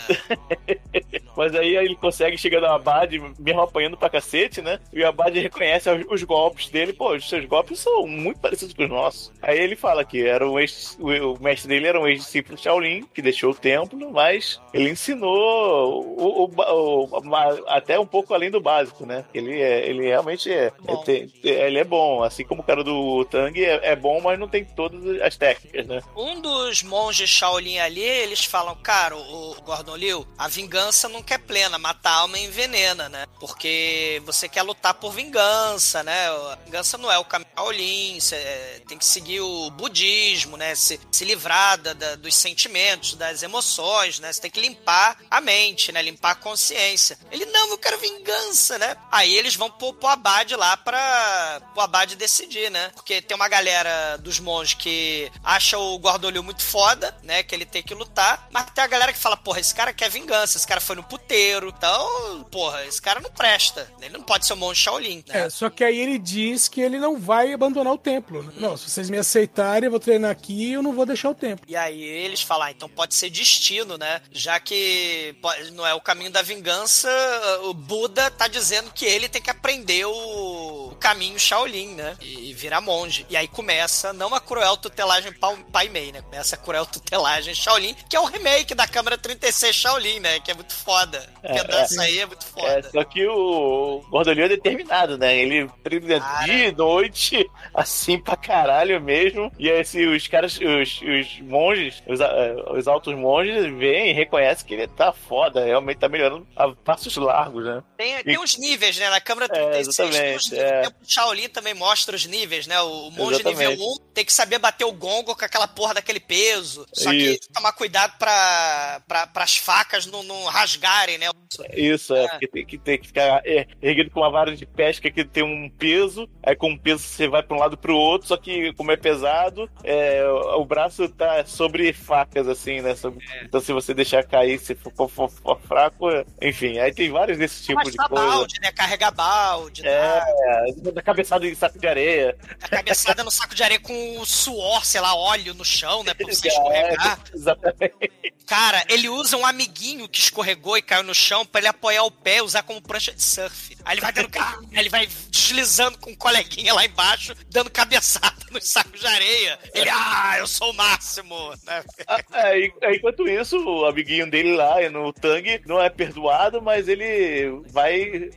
[laughs] Mas aí ele consegue chegar no Abad, mesmo apanhando pra cacete, né? E o Abad reconhece os, os golpes dele. Pô, os seus golpes são muito parecidos com os nossos. Aí ele fala que era um ex, o, mestre dele era um ex-discípulo Shaolin, que deixou o templo, mas ele ensinou o, o- até um pouco além do básico, né? Ele, é, ele realmente é, Bom. é ele é bom. Assim como o cara do Tang é, é bom, mas não tem todas as técnicas, né? Um dos monges Shaolin ali, eles falam, cara, o Gordon Liu, a vingança nunca é plena, matar a alma envenena, né? Porque você quer lutar por vingança, né? Vingança não é o caminho Shaolin, você é, tem que seguir o budismo, né? Se, se livrar da- da- dos sentimentos, das emoções, né? Você tem que limpar a mente, né? Limpar a consciência. Ele, não, eu quero vingança, né? Aí eles vão pro, pro Abade lá pra o Abade decidir, né? Porque tem uma galera dos monges que acha o Gordon Liu muito foda, né? Que ele tem que lutar. Mas tem a galera que fala, porra, esse cara quer vingança, esse cara foi no puteiro. Então, porra, esse cara não presta. Ele não pode ser um monge Shaolin, né? É, só que aí ele diz que ele não vai abandonar o templo. né? Não, se vocês me aceitarem, eu vou treinar aqui e eu não vou deixar o templo. E aí eles falam, ah, então pode ser destino, né? Já que não é o caminho da vingança, o Buda tá dizendo que ele tem que aprender o, caminho Shaolin, né? E, virar monge. E aí começa, não a cruel tutelagem Pai Mei, né? Começa a cruel [laughs] tutelagem Shaolin, que é o remake da Câmara 36 Shaolin, né? Que é muito foda. É, Porque a dança aí é muito É, foda. só que o Gordon Liu é determinado, né? Ele treina Cara. dia e noite, [laughs] assim pra caralho mesmo. E aí, assim, os caras, os, os monges, os, os altos monges, veem e reconhecem que ele tá foda, realmente tá melhorando a passos largos, né? Tem, tem uns níveis, né? Na Câmara É, 36 tem os exatamente, níveis. é. O Shaolin também mostra os níveis, né? O monge Exatamente. nível 1 tem que saber bater o gongo com aquela porra daquele peso. Só que Isso. tomar cuidado pra, pra, pras facas não, não rasgarem, né? Isso, é, É. porque tem que, tem que ficar é, erguido com uma vara de pesca que tem um peso, aí com o peso você vai pra um lado pro outro, só que como é pesado, é, o o braço tá sobre facas, assim, né? sobre- É. Então se você deixar cair, se for, for- for- for fraco, enfim, aí tem vários desses tipos Mas de tá coisa. balde, né? Carregar balde, né? É, da cabeçada em saco de areia. A cabeçada no saco de areia com suor, sei lá, óleo no chão, né? Pra você É, escorregar. exatamente. Cara, ele usa um amiguinho que escorregou e caiu no chão pra ele apoiar o pé e usar como prancha de surf. Aí ele vai dando. ele vai deslizando com um coleguinha lá embaixo, dando cabeçada [laughs] nos sacos de areia. Ele, ah, eu sou o máximo. né? Ah, aí- aí, enquanto isso, o amiguinho dele lá no Tang não é perdoado, mas ele vai,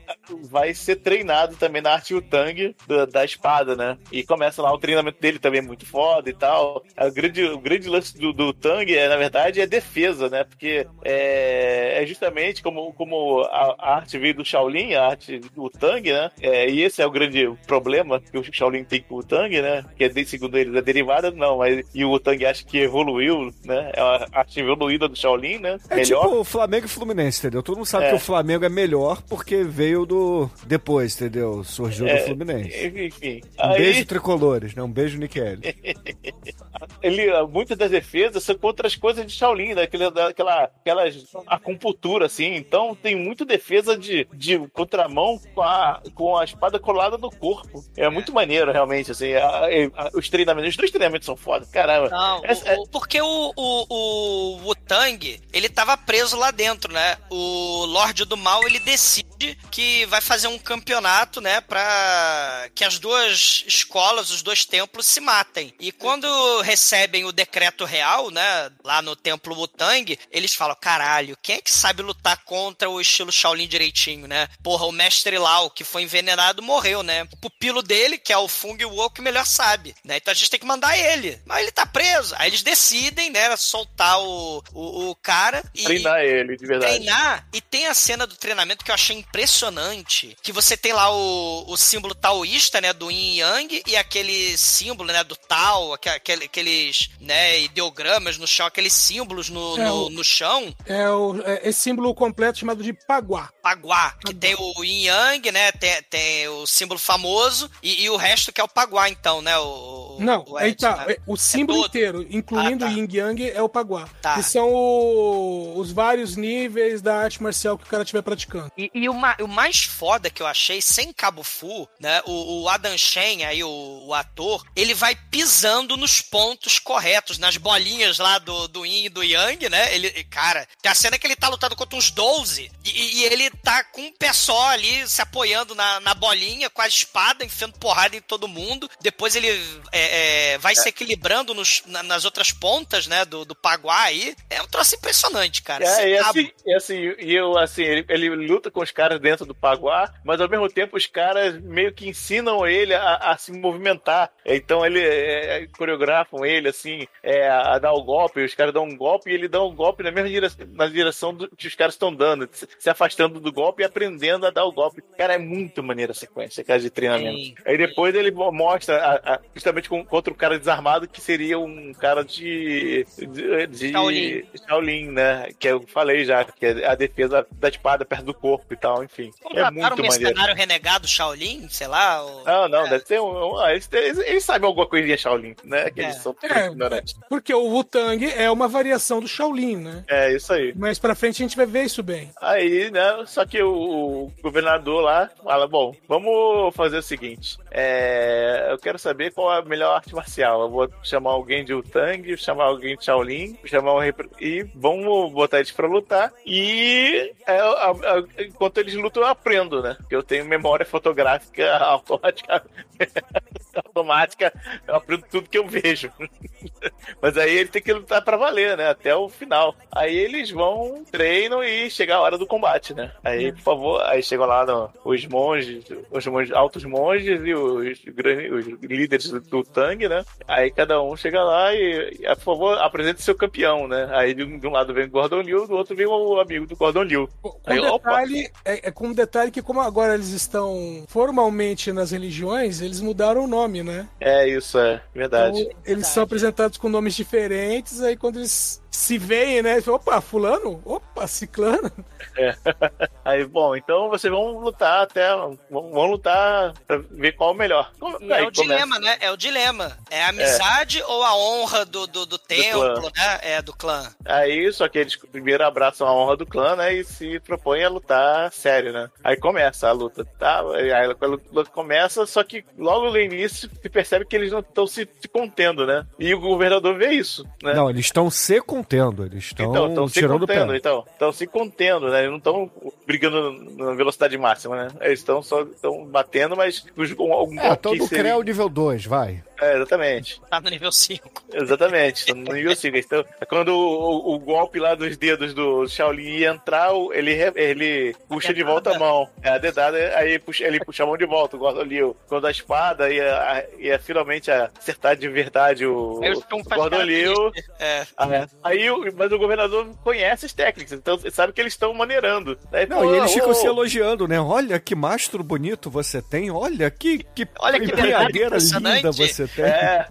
vai ser treinado também na arte Tang da, da espada, né? E começa lá o treinamento dele também é muito foda e tal. O grande, o grande lance do, do Tang é, na verdade, é defesa, né? Porque é, é justamente como, como a, a arte veio do Shaolin, a arte do Tang, né? É, e esse é o grande problema que o Shaolin tem com o Tang, né? Que é, segundo eles, é derivada, não, mas e o Tang acha que evoluiu, né? É uma arte evoluída do Shaolin, né? É Melhor. tipo o Flamengo e Fluminense, entendeu? Todo mundo sabe É. que o Flamengo é melhor porque veio do. Depois, entendeu? Surgiu É, do Fluminense. Enfim. Um Aí, beijo tricolores, né? Um beijo, Nikelli. [laughs] ele, muitas das defesas são contra as coisas de Shaolin, né? Aquela, daquela, aquelas acupuntura, assim. Então tem muito defesa de, de contramão com a, com a espada colada no corpo. É muito maneiro, realmente, assim. a- a- os treinamentos, os dois treinamentos são foda, caramba. Não, Essa- o- o- porque o, o, o Wu-Tang, ele tava preso lá dentro, né? O Lorde do Mal, ele decide que vai fazer um campeonato, né, pra que as duas escolas, os dois templos se matem. E quando recebem o decreto real, né, lá no templo Wutang, eles falam, caralho, quem é que sabe lutar contra o estilo Shaolin direitinho, né? Porra, o mestre Lau, que foi envenenado, morreu, né? O pupilo dele, que é o Fung Wo, que melhor sabe, né? Então a gente tem que mandar ele. Mas ele tá preso. Aí eles decidem, né, soltar o, o, o cara e Treinar ele, de verdade. treinar. E tem a cena do treinamento que eu achei impressionante. Que você tem lá o, o símbolo taoísta, né? Do yin yang. E aquele símbolo, né? Do Tao. aque- aquele- Aqueles, né? Ideogramas no chão. Aqueles símbolos no, É, no, o- no chão. É, o, é esse símbolo completo chamado de Paguá. Paguá. Que tem o yin yang, né? Tem, tem o símbolo famoso. E, e o resto que é o Paguá, então, né? O, Não, o aí Ed, tá. né? é, O símbolo todo. inteiro, incluindo Ah, tá. o Yin Yang, é o Paguá. Tá. Que são o- os vários níveis da arte marcial que o cara estiver praticando. E, e o, ma- o mais foda que eu achei, sem Cabo Fu, né? O, o Adam Shen, aí, o, o ator, ele vai pisando nos pontos corretos, nas bolinhas lá do, do Yin e do Yang, né? Ele, cara, tem a cena que ele tá lutando contra uns 12 e, e ele tá com um pé só ali, se apoiando na, na bolinha, com a espada, enfiando porrada em todo mundo. Depois ele é, é, vai se equilibrando nos- na- nas outras pontas, né? Do, do Paguá aí. É um troço impressionante, cara. É, e cabo. assim, e assim, e eu, assim, ele, ele luta com os caras dentro do Paguá, mas ao mesmo tempo os caras meio que ensinam ele a, a se movimentar. Então ele é, coreografam ele, assim, é, a dar o golpe, os caras dão um golpe e ele dá um golpe na mesma direção, na direção do, que os caras estão dando, se, afastando do golpe e aprendendo a dar o golpe. Cara, é muito maneira a sequência, cara, de treinamento. Sim. Aí depois ele mo- mostra a- a- justamente com- contra o cara desarmado que seria um cara de, de, de Shaolin. Shaolin, né? Que eu falei já, que é a defesa da espada perto do corpo e tal, enfim. É Contrataram muito um maneiro. mercenário renegado Shaolin, sei lá. ou- Não, não, É. deve ter um. um- ah, eles, eles, eles sabem alguma coisinha Shaolin, né? Que eles É. são É. ignorantes. Porque o Wu-Tang é uma variação do Shaolin, né? É isso aí. Mais pra frente a gente vai ver isso bem. Aí, né? Só que o, o governador lá fala: bom, vamos fazer o seguinte. é, eu quero saber qual é a melhor arte marcial. Eu vou chamar alguém de Utang, chamar alguém de Shaolin, chamar um e vamos botar eles pra lutar. E é, a- a- enquanto eles lutam, eu aprendo, né? Porque eu tenho memória fotográfica [laughs] automática. [laughs] automática, eu aprendo tudo que eu vejo. [laughs] Mas aí ele tem que lutar pra valer, né? Até o final. Aí eles vão, treinam e chega a hora do combate, né? Aí, por favor, aí chegam lá no- os monges, os monges, altos monges e os, grandes- os líderes do, Tang, né? Aí cada um chega lá e, e, por favor, apresente seu campeão, né? Aí de um, de um lado vem o Gordon Liu, do outro vem o amigo do Gordon Liu. Com Aí, detalhe, é, é com um detalhe que como agora eles estão formalmente nas religiões, eles mudaram o nome, né? É isso, é verdade. Então, eles são apresentados com nomes diferentes, aí quando eles se veem, né? Opa, fulano? Opa, ciclano? É. [laughs] Aí, bom, então vocês vão lutar até. Vão, vão lutar pra ver qual é o melhor. E Aí é o começa. dilema, né? É o dilema. É a amizade ou a honra do, do, do templo, né? É, do clã. Aí, só que eles primeiro abraçam a honra do clã, né? E se propõem a lutar sério, né? Aí começa a luta, tá? Aí a luta começa, só que logo no início se percebe que eles não estão se, se contendo, né? E o governador vê isso, né? Não, eles estão se contendo, eles estão Então, estão se tirando o contendo, pé. então. Estão se contendo, né? Eles não estão brigando na velocidade máxima, né? Eles estão só estão batendo, mas com algum É, então que do seria- CREA nível 2, vai. É, exatamente. Tá no nível 5. Exatamente, estão no nível 5. Então, quando o, o- o golpe lá dos dedos do Shaolin ia entrar, o- ele, ele puxa de volta a mão. É a dedada, aí puxa- ele puxa a mão de volta, o Gordon Liu. Quando a espada ia, ia finalmente acertar de verdade o, Aí o Gordon Liu. É. Ah, Aí, o- mas o governador conhece as técnicas, então sabe que eles estão maneirando. Aí, Não, pô, e eles ficam ô, se elogiando, né? Olha que mastro bonito você tem, olha que, que Olha que impressionante. linda você tem. É.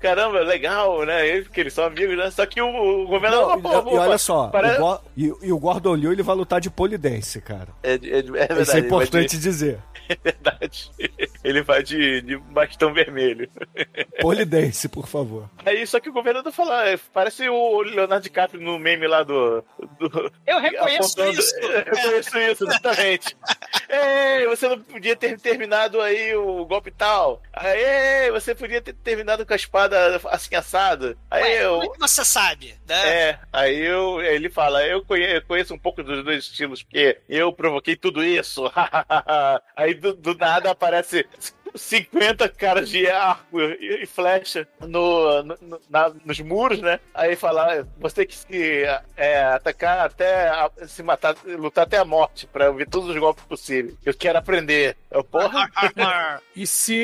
Caramba, legal, né? Eles, porque eles são amigos, né? Só que o, o governador. Não, pô, pô, e olha pô, só, para- o Go- e, e o Gordon Liu ele vai lutar de polidense, cara. É, é- é verdade. Isso é importante de- dizer. [laughs] É verdade. Ele vai de, de bastão vermelho. Polidense, por favor. Aí só que o governador fala, é, parece o Leonardo DiCaprio no meme lá do. do Eu reconheço apontando- isso. [laughs] Eu reconheço isso, exatamente. Ei, você não podia ter terminado aí o golpe tal. Aí, você podia ter terminado com a espada assim assada. Aí Ué, eu. Como é que você sabe? Né? É, aí eu, ele fala, eu conheço, conheço um pouco dos dois estilos, porque eu provoquei tudo isso. [laughs] aí do, do nada aparece 50 caras de arco e, flecha no, no- na- nos muros, né? Aí fala, "Ah, você tem que se é, atacar até a- se matar, lutar até a morte, pra eu ver todos os golpes possíveis. Eu quero aprender. Eu, porra, [laughs] E se,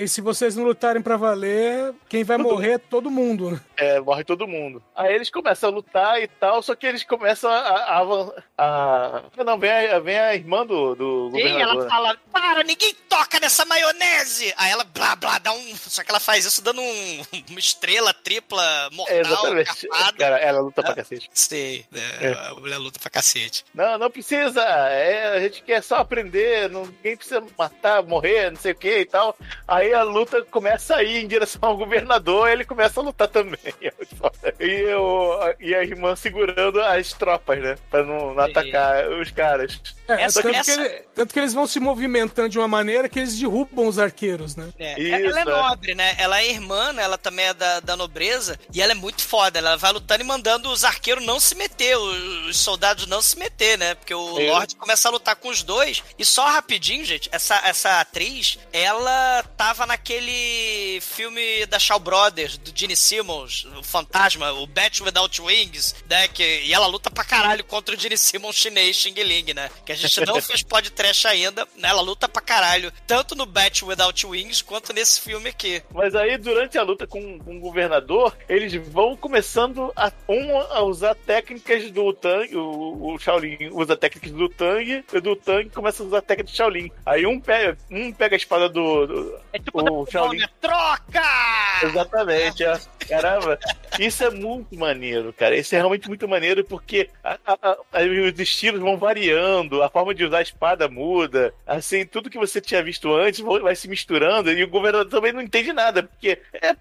e se vocês não lutarem pra valer, quem vai morrer é todo mundo. né? É, morre todo mundo. Aí eles começam a lutar e tal, só que eles começam a. a, não, vem a, vem a irmã do, do E governador. ela né? fala, para, ninguém toca nessa maionese! Aí ela, blá, blá, dá um... Só que ela faz isso dando um- [laughs] uma estrela tripla mortal, É, exatamente. Cara, ela luta pra cacete. [laughs] Sei, né? É. a mulher luta pra cacete. Não, não precisa. É, a gente quer só aprender. não- Ninguém precisa matar, morrer, não sei o que e tal. Aí a luta começa a ir em direção ao governador. Ele começa a lutar também. E, eu, e a irmã segurando as tropas, né? Pra não, não atacar os caras. É, Essa- tanto, essa- Que ele- tanto que eles vão se movimentando de uma maneira que eles derrubam os arqueiros, né? É, Isso, ela é é. nobre, né? Ela é irmã, né? ela também é da, da nobreza, e ela é muito foda. Ela vai lutando e mandando os arqueiros não se meter, os, os soldados não se meter, né? Porque o É. Lorde começa a lutar com os dois. E só rapidinho, gente, essa, essa atriz, ela tava naquele filme da Shaw Brothers, do Gene Simmons, o Fantasma, o Bat Without Wings, né? Que, e ela luta pra caralho contra o Gene Simmons chinês, Xing Ling, né? Que a gente não [laughs] fez podcast ainda, né? Ela luta pra caralho, tanto no Bat Without Wings quanto nesse filme aqui. Mas aí, durante a luta com, com o governador, eles vão começando a, um, a usar técnicas do Tang. O, o Shaolin usa técnicas do Tang, e do Tang começa a usar técnicas do Shaolin. Aí um pega, um pega a espada do. do- É tipo o Shaolin. Troca! Exatamente, é. Caramba, isso é muito maneiro, cara. Isso é realmente muito maneiro porque a- a- a- os estilos vão variando, a forma de usar a espada muda. Assim, tudo que você tinha visto antes vai se misturando e o governador também não entende nada, porque é,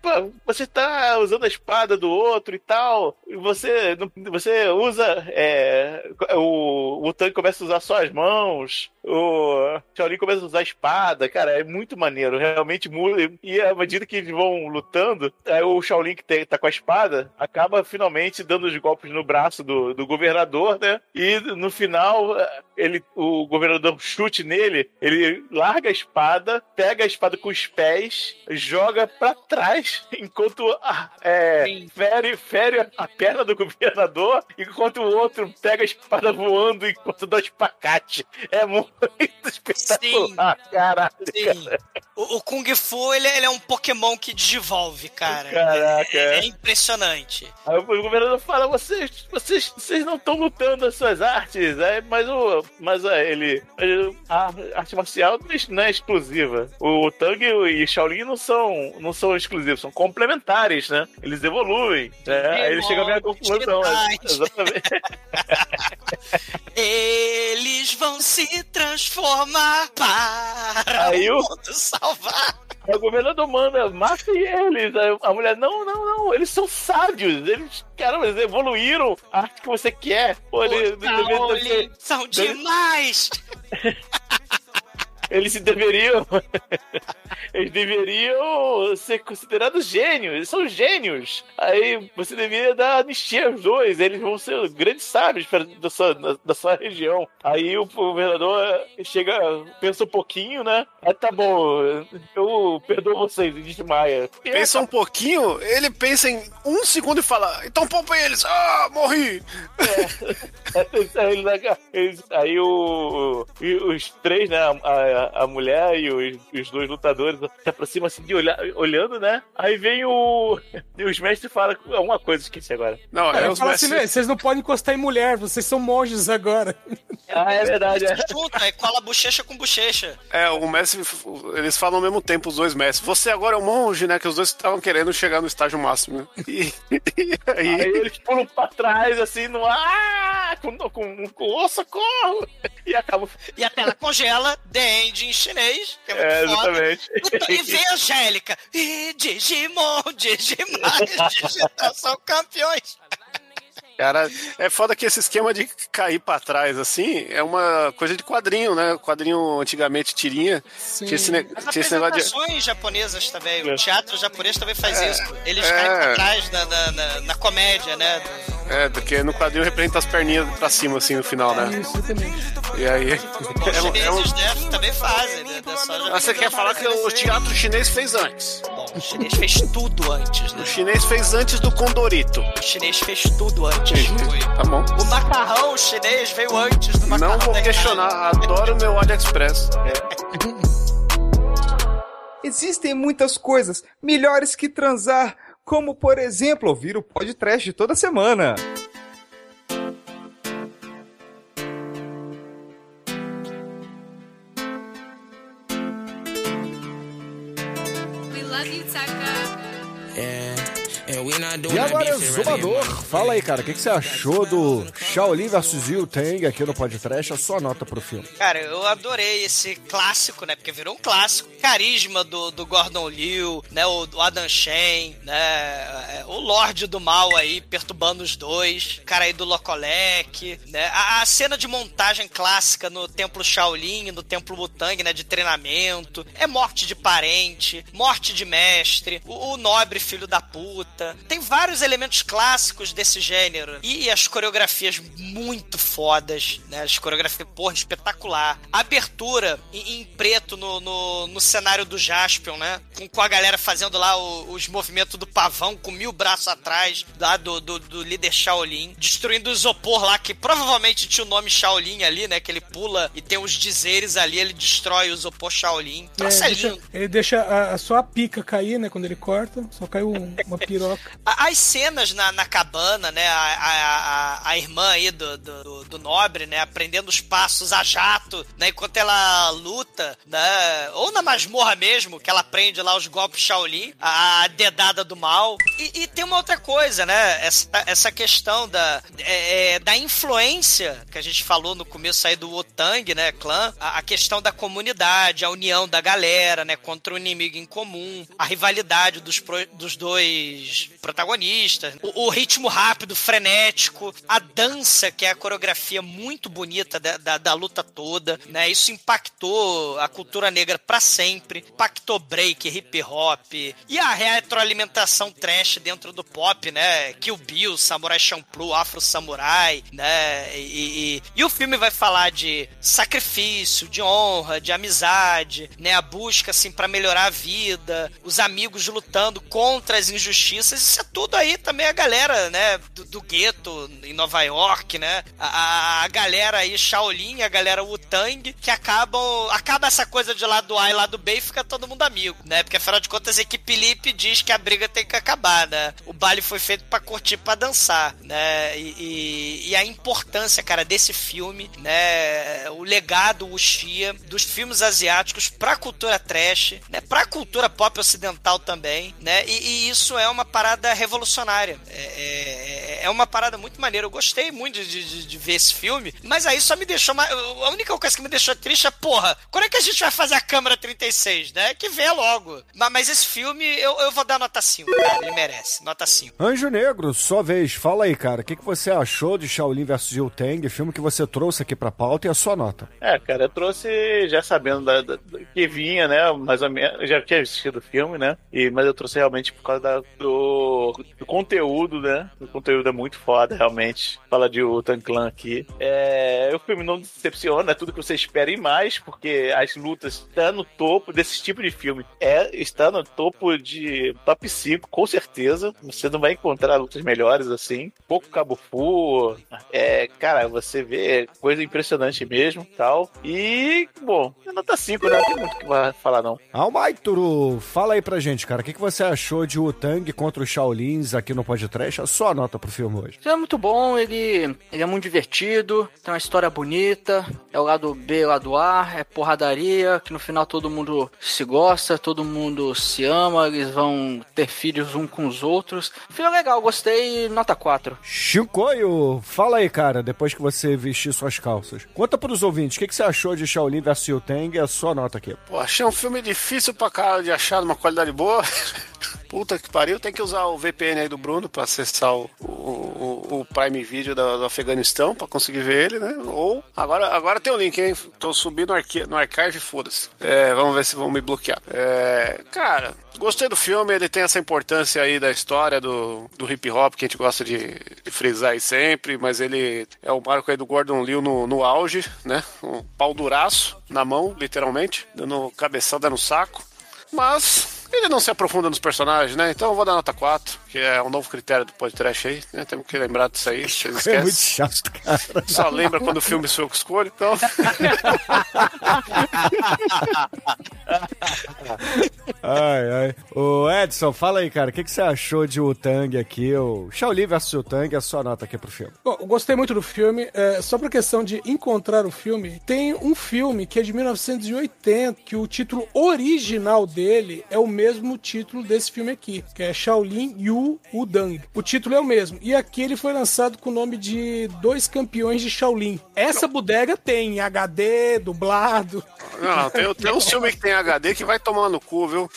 você tá usando a espada do outro e tal, e você, você usa. é, o, o tanque começa a usar só as mãos, o Shaolin começa a usar a espada, cara, é muito maneiro, realmente muda. E à medida que eles vão lutando, aí o Shaolin que tem- tá com a espada acaba finalmente dando os golpes no braço do, do governador, né? E no final, ele, o governador chute nele, ele larga a espada, pega a espada com os pés, joga pra trás, [laughs] enquanto ah, é, fere, fere a perna do governador, enquanto o outro pega a espada voando enquanto dá espacate. É muito espetacular, caralho. Sim. O, o Kung Fu, ele, ele é um Pokémon que desenvolve, cara. Caraca, É, é. impressionante. Aí o governador fala: vocês, vocês, vocês não estão lutando as suas artes, é, mas o. Mas é, ele. A arte marcial não é- é exclusiva. O Tang e o Shaolin não são, não são exclusivos, são complementares, né? Eles evoluem. Né? Aí ele chega à minha conclusão. Jedi. Exatamente. [laughs] Eles vão se transformar para Aí o mundo salvar. Aí o governador manda, mate eles. Aí a mulher, não, não, não, eles são sábios. Eles, caramba, eles evoluíram a arte que você quer. Pô, ele, Os Shaolin são demais. [laughs] Eles se deveriam. Eles deveriam ser considerados gênios. Eles são gênios. Aí você deveria dar anistia aos dois. Eles vão ser grandes sábios pra- da, sua, da, da sua região. Aí o governador chega, pensa um pouquinho, né? Aí tá bom, eu perdoo vocês, e desmaia. E Pensa um pouquinho, ele pensa em um segundo e fala: então poupa eles, ah, morri. aí, ele- eles- aí o, e os três, né? A, a- a mulher e os, os dois lutadores se aproximam assim de olhar, olhando, né? Aí vem o. [laughs] E os mestres falam uma coisa, esqueci agora. Não, é eu os falo assim, mestres- "Né, vocês não podem encostar em mulher, vocês são monges agora. [laughs] Ah, é verdade. É. Junta, aí cola bochecha com bochecha. É, o mestre, eles falam ao mesmo tempo, os dois mestres. Você agora é um monge, né? Que os dois estavam querendo chegar no estágio máximo, né? E, [laughs] e Aí aí, eles pulam pra trás, assim, no ar, com, com, com ô, socorro! E acabam. E a tela congela, The End em chinês, que é muito É, foda. exatamente. E vem a Angélica. E Digimon, Digimais, [laughs] digital são campeões. Cara, é foda que esse esquema de cair pra trás, assim, é uma coisa de quadrinho, né? Quadrinho antigamente tirinha. Tinha esse, ne- As tinha esse negócio de. apresentações japonesas também, o teatro japonês também faz É, isso. Eles é. caem pra trás na, na, na- na comédia, né? É, porque no quadrinho representa as perninhas pra cima, assim, no final, né? Isso. E aí. Bom, É, os é um- chineses né, também fazem, né? É Ah, Você quer falar que o teatro chinês fez antes? Bom, o chinês fez tudo antes, né? O chinês fez antes do Condorito. O chinês fez tudo antes. Tá bom. O macarrão chinês veio antes do macarrão. Não vou questionar, adoro meu AliExpress. [laughs] Existem muitas coisas melhores que transar, como por exemplo ouvir o podcast toda semana. E agora, Zumador, fala aí, cara, o que, que você achou do Shaolin vs Yu Tang aqui no podcast? A sua nota pro filme. Cara, eu adorei esse clássico, né? Porque virou um clássico. Carisma do, do Gordon Liu, né? O do Adam Shen, né? é, O Lorde do Mal aí, perturbando os dois. Cara aí do Locolec, né? A, a cena de montagem clássica no Templo Shaolin, no Templo Wutang, né? De treinamento. É morte de parente, morte de mestre, o, o nobre filho da puta. Tem vários elementos clássicos desse gênero. E as coreografias muito fodas, né? As coreografias, porra, espetacular. Abertura em, em preto no, no, no cenário do Jaspion, né? Com, com a galera fazendo lá o- os movimentos do pavão, com mil braços atrás, lá do, do, do líder Shaolin. Destruindo o isopor lá, que provavelmente tinha o nome Shaolin ali, né? Que ele pula e tem os dizeres ali, ele destrói o isopor Shaolin. É, Nossa, é, deixa- ele deixa a, a- só a pica cair, né? Quando ele corta, só caiu um- uma piroca. [laughs] As cenas na, na cabana, né? A, a, a, a irmã aí do, do, do- nobre, né? Aprendendo os passos a jato, né? Enquanto ela luta, né? Ou na masmorra mesmo, que ela aprende lá os golpes Shaolin, a, a dedada do mal. E, e tem uma outra coisa, né? Essa, essa questão da, é, é, da influência que a gente falou no começo aí do Otang, né? Clã. A, a questão da comunidade, a união da galera, né? Contra o inimigo em comum. A rivalidade dos, pro- dos dois protagonistas. O, o ritmo rápido, frenético. A dança, que é a coreografia muito bonita da, da, da luta toda, né? Isso impactou a cultura negra pra sempre. Impactou break, hip hop. E a retroalimentação trash dentro do pop, né? Kill Bill, Samurai Champloo, Afro Samurai, né? E, e, e o filme vai falar de sacrifício, de honra, de amizade, né? A busca, assim, pra melhorar a vida, os amigos lutando contra as injustiças. Isso é tudo aí também a galera, né? Do, do gueto em Nova York, né? A, a- galera aí, Shaolin, a galera Wu-Tang, que acabam. Acaba essa coisa de lado A e lado B e fica todo mundo amigo, né? Porque afinal de contas, a equipe Lip diz que a briga tem que acabar, né? O baile foi feito pra curtir, pra dançar, né? E, e- e a importância, cara, desse filme, né? O legado Wuxia, dos filmes asiáticos pra cultura trash, né? Pra cultura pop ocidental também, né? E, e isso é uma parada revolucionária. É, é, é uma parada muito maneira. Eu gostei muito de, de- de ver esse filme, mas aí só me deixou. A única coisa que me deixou triste é, porra, quando é que a gente vai fazer a câmera 36, né? Que venha logo. Mas, mas esse filme eu, eu vou dar nota 5, cara. Ele merece. Nota 5. Anjo Negro, sua vez, fala aí, cara, o que, que você achou de Shaolin vs Yu Tang, filme que você trouxe aqui pra pauta e a sua nota? É, cara, eu trouxe já sabendo da, da- da- que vinha, né? Mais ou menos. Eu já tinha assistido o filme, né? E, mas eu trouxe realmente por causa da- do, do conteúdo, né? O conteúdo é muito foda, realmente. Fala de Utan Clan aqui. É, o filme não decepciona, é tudo que você espera e mais, porque as lutas estão no topo desse tipo de filme. É, está no topo de top 5, com certeza. Você não vai encontrar lutas melhores assim. Pouco Cabo Fu. É, cara, você vê coisa impressionante mesmo tal. E, bom, é nota 5, né? Não tem muito o que falar, não. Almaituru, fala aí pra gente, cara, o que, que você achou de Wu Tang contra os Shaolins aqui no podcast? A sua nota pro filme hoje. É muito bom, ele, ele é muito divertido, tem uma história bonita, é o lado B, o lado A, é porradaria, que no final todo mundo se gosta, todo mundo se ama, eles vão ter filhos um com os outros. Filme é legal, gostei, nota 4. Chicoio, fala aí, cara, depois que você vestir suas calças. Conta pros ouvintes, o que, que você achou de Shaolin vs Yu Tang e a sua nota aqui. Pô, achei um filme difícil pra cara de achar numa qualidade boa. [laughs] Puta que pariu, tem que usar o VPN aí do Bruno pra acessar o, o o, Prime Video do, Afeganistão pra conseguir ver ele, né? Ou agora, agora tem o link, hein? Tô subindo no, arqui, no archive, foda-se. É, vamos ver se vão me bloquear. É, cara, gostei do filme, ele tem essa importância aí da história do, do hip hop que a gente gosta de, de frisar aí sempre, mas ele é o marco aí do Gordon Liu no, no auge, né? Um pau duraço na mão, literalmente, dando cabeçada no saco. Mas ele não se aprofunda nos personagens, né? Então eu vou dar nota 4, que é um novo critério do podcast aí, né? Temos que lembrar disso aí. Vocês [laughs] É muito chato, cara. Só lembra quando o filme sou eu que escolho, então. [laughs] Ai, ai. Ô, Edson, fala aí, cara, o que, que você achou de Utang aqui? O Shaolin vs Utang, a sua nota aqui pro filme. Bom, eu gostei muito do filme. É, só por questão de encontrar o filme, tem um filme que é de 1980, que o título original dele é o mesmo título desse filme aqui, que é Shaolin Yu Udang. O título é o mesmo. E aqui ele foi lançado com o nome de Dois Campeões de Shaolin. Essa bodega tem HD, dublado. Não, tem, tem um filme que tem HD que vai tomar no cu, viu?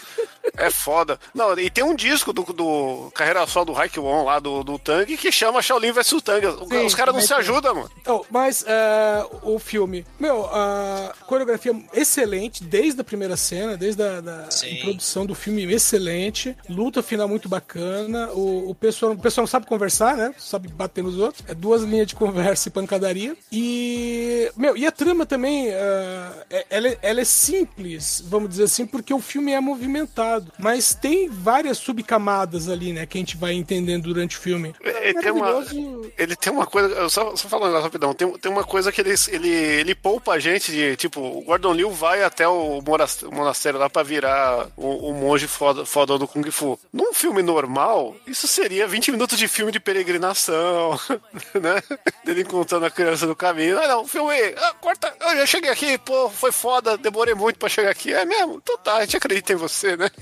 É foda. Não, e tem um disco do, do Carreira Sol do Raikkonen lá, do, do Tang, que chama Shaolin vs Tang. O- Sim, Os caras não mas se tem. ajudam, mano. Então, mas é, o filme, meu, a coreografia excelente, desde a primeira cena, desde a da introdução do filme excelente, luta final muito bacana, o, o pessoal, o pessoal não sabe conversar, né? Sabe bater nos outros. É duas linhas de conversa e pancadaria. E, meu, e a trama também, é- ela, é- ela é simples, vamos dizer assim, porque o filme é movimentado, mas tem várias subcamadas ali, né, que a gente vai entendendo durante o filme. Ele tem uma, ele tem uma coisa, só, só falando rapidão, tem, tem uma coisa que ele, ele, ele poupa a gente de, tipo, o Gordon Liu vai até o monastério lá pra virar o, o monge foda, foda do Kung Fu. Num filme normal, isso seria 20 minutos de filme de peregrinação, [laughs] né? Dele encontrando a criança no caminho. Ah, não, o filme, ah, corta, eu já cheguei aqui, pô, foi foda, demorei muito pra chegar aqui. É mesmo? Então tá, a gente acredita em você, né?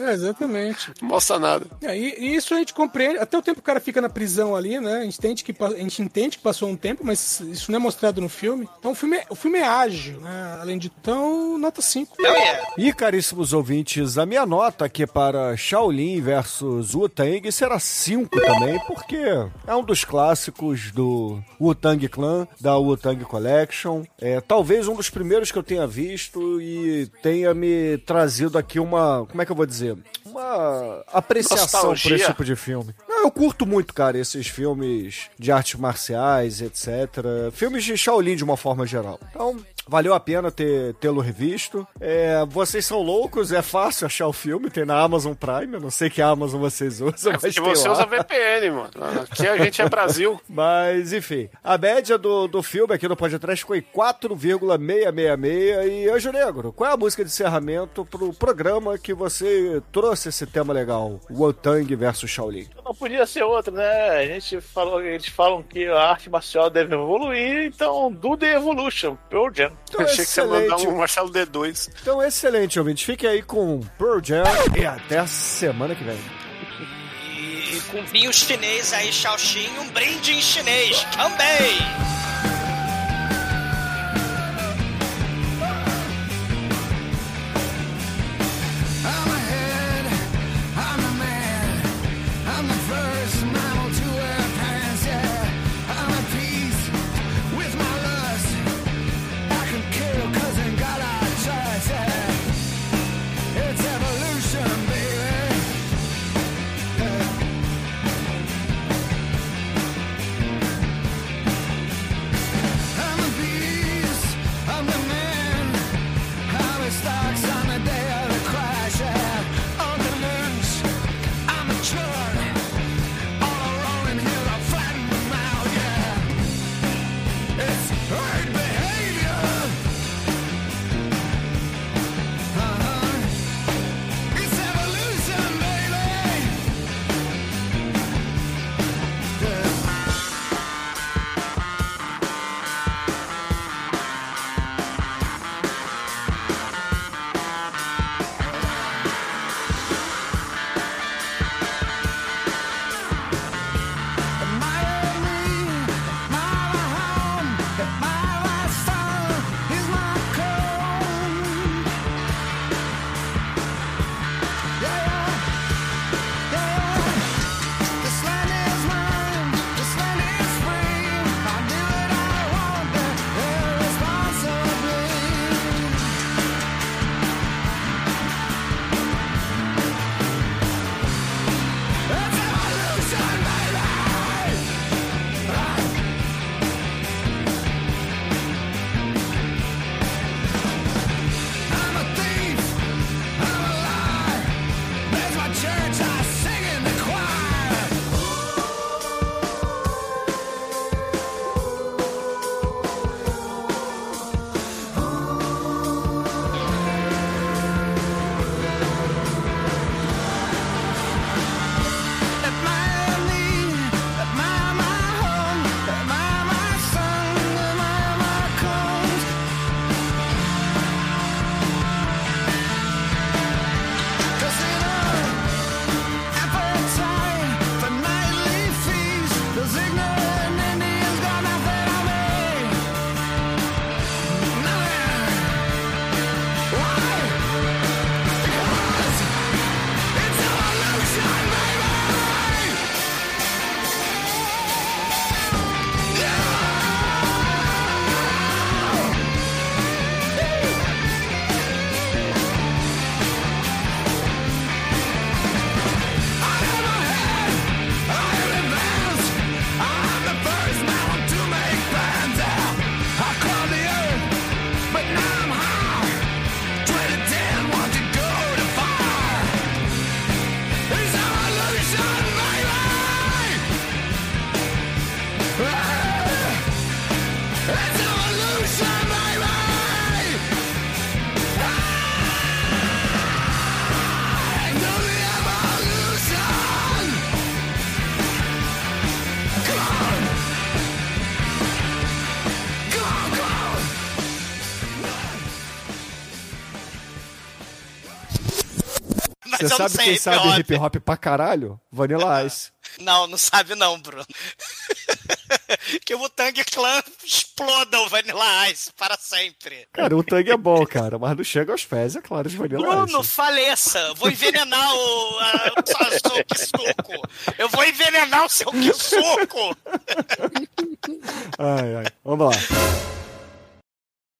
É, exatamente. Não mostra nada. É, e, e isso a gente compreende. Até o tempo que o cara fica na prisão ali, né? A gente, entende que, a gente entende que passou um tempo, mas isso não é mostrado no filme. Então o filme é, o filme é ágil, né? Além de então, nota 5. E caríssimos ouvintes, a minha nota aqui para Shaolin versus Wu-Tang será 5 também, porque é um dos clássicos do Wu-Tang Clan, da Wu-Tang Collection. É talvez um dos primeiros que eu tenha visto e tenha me trazido aqui uma, como é que eu vou dizer? Uma apreciação por Nostalgia. esse tipo de filme. Não, eu curto muito, cara, esses filmes de artes marciais, etc. Filmes de Shaolin de uma forma geral. Então, valeu a pena ter tê-lo revisto. É, vocês são loucos, é fácil achar o filme, tem na Amazon Prime. Eu não sei que Amazon vocês usam, mas Se tem você lá. usa VPN, mano. Aqui a gente é Brasil. [laughs] Mas, enfim, a média do, do filme aqui no podcast foi 4,666. E, Anjo Negro, qual é a música de encerramento pro programa que você trouxe esse tema legal? Wotang versus Shaolin. Não podia ser outro, né? A gente falou, eles falam que a arte marcial deve evoluir, então do The Evolution, Pearl Jam. Então, Achei que você ia mandar excelente. um Marcelo D2. Então, excelente, ouvinte. Fique aí com Pearl Jam e até a semana que vem. E com vinho chinês aí, Shaoxin, um brinde em chinês. Também! Você eu não sabe sei quem hip sabe hip hop pra caralho? Vanilla Ice. Não, não sabe não, Bruno. [laughs] que o Tang Clan exploda o Vanilla Ice para sempre. Cara, o Tang é bom, cara, mas não chega aos pés, é claro, de Vanilla Bruno, Ice. faleça! Vou envenenar o, a, o seu Kisuko! Eu vou envenenar o seu Kisuko! [laughs] Ai, ai. Vamos lá.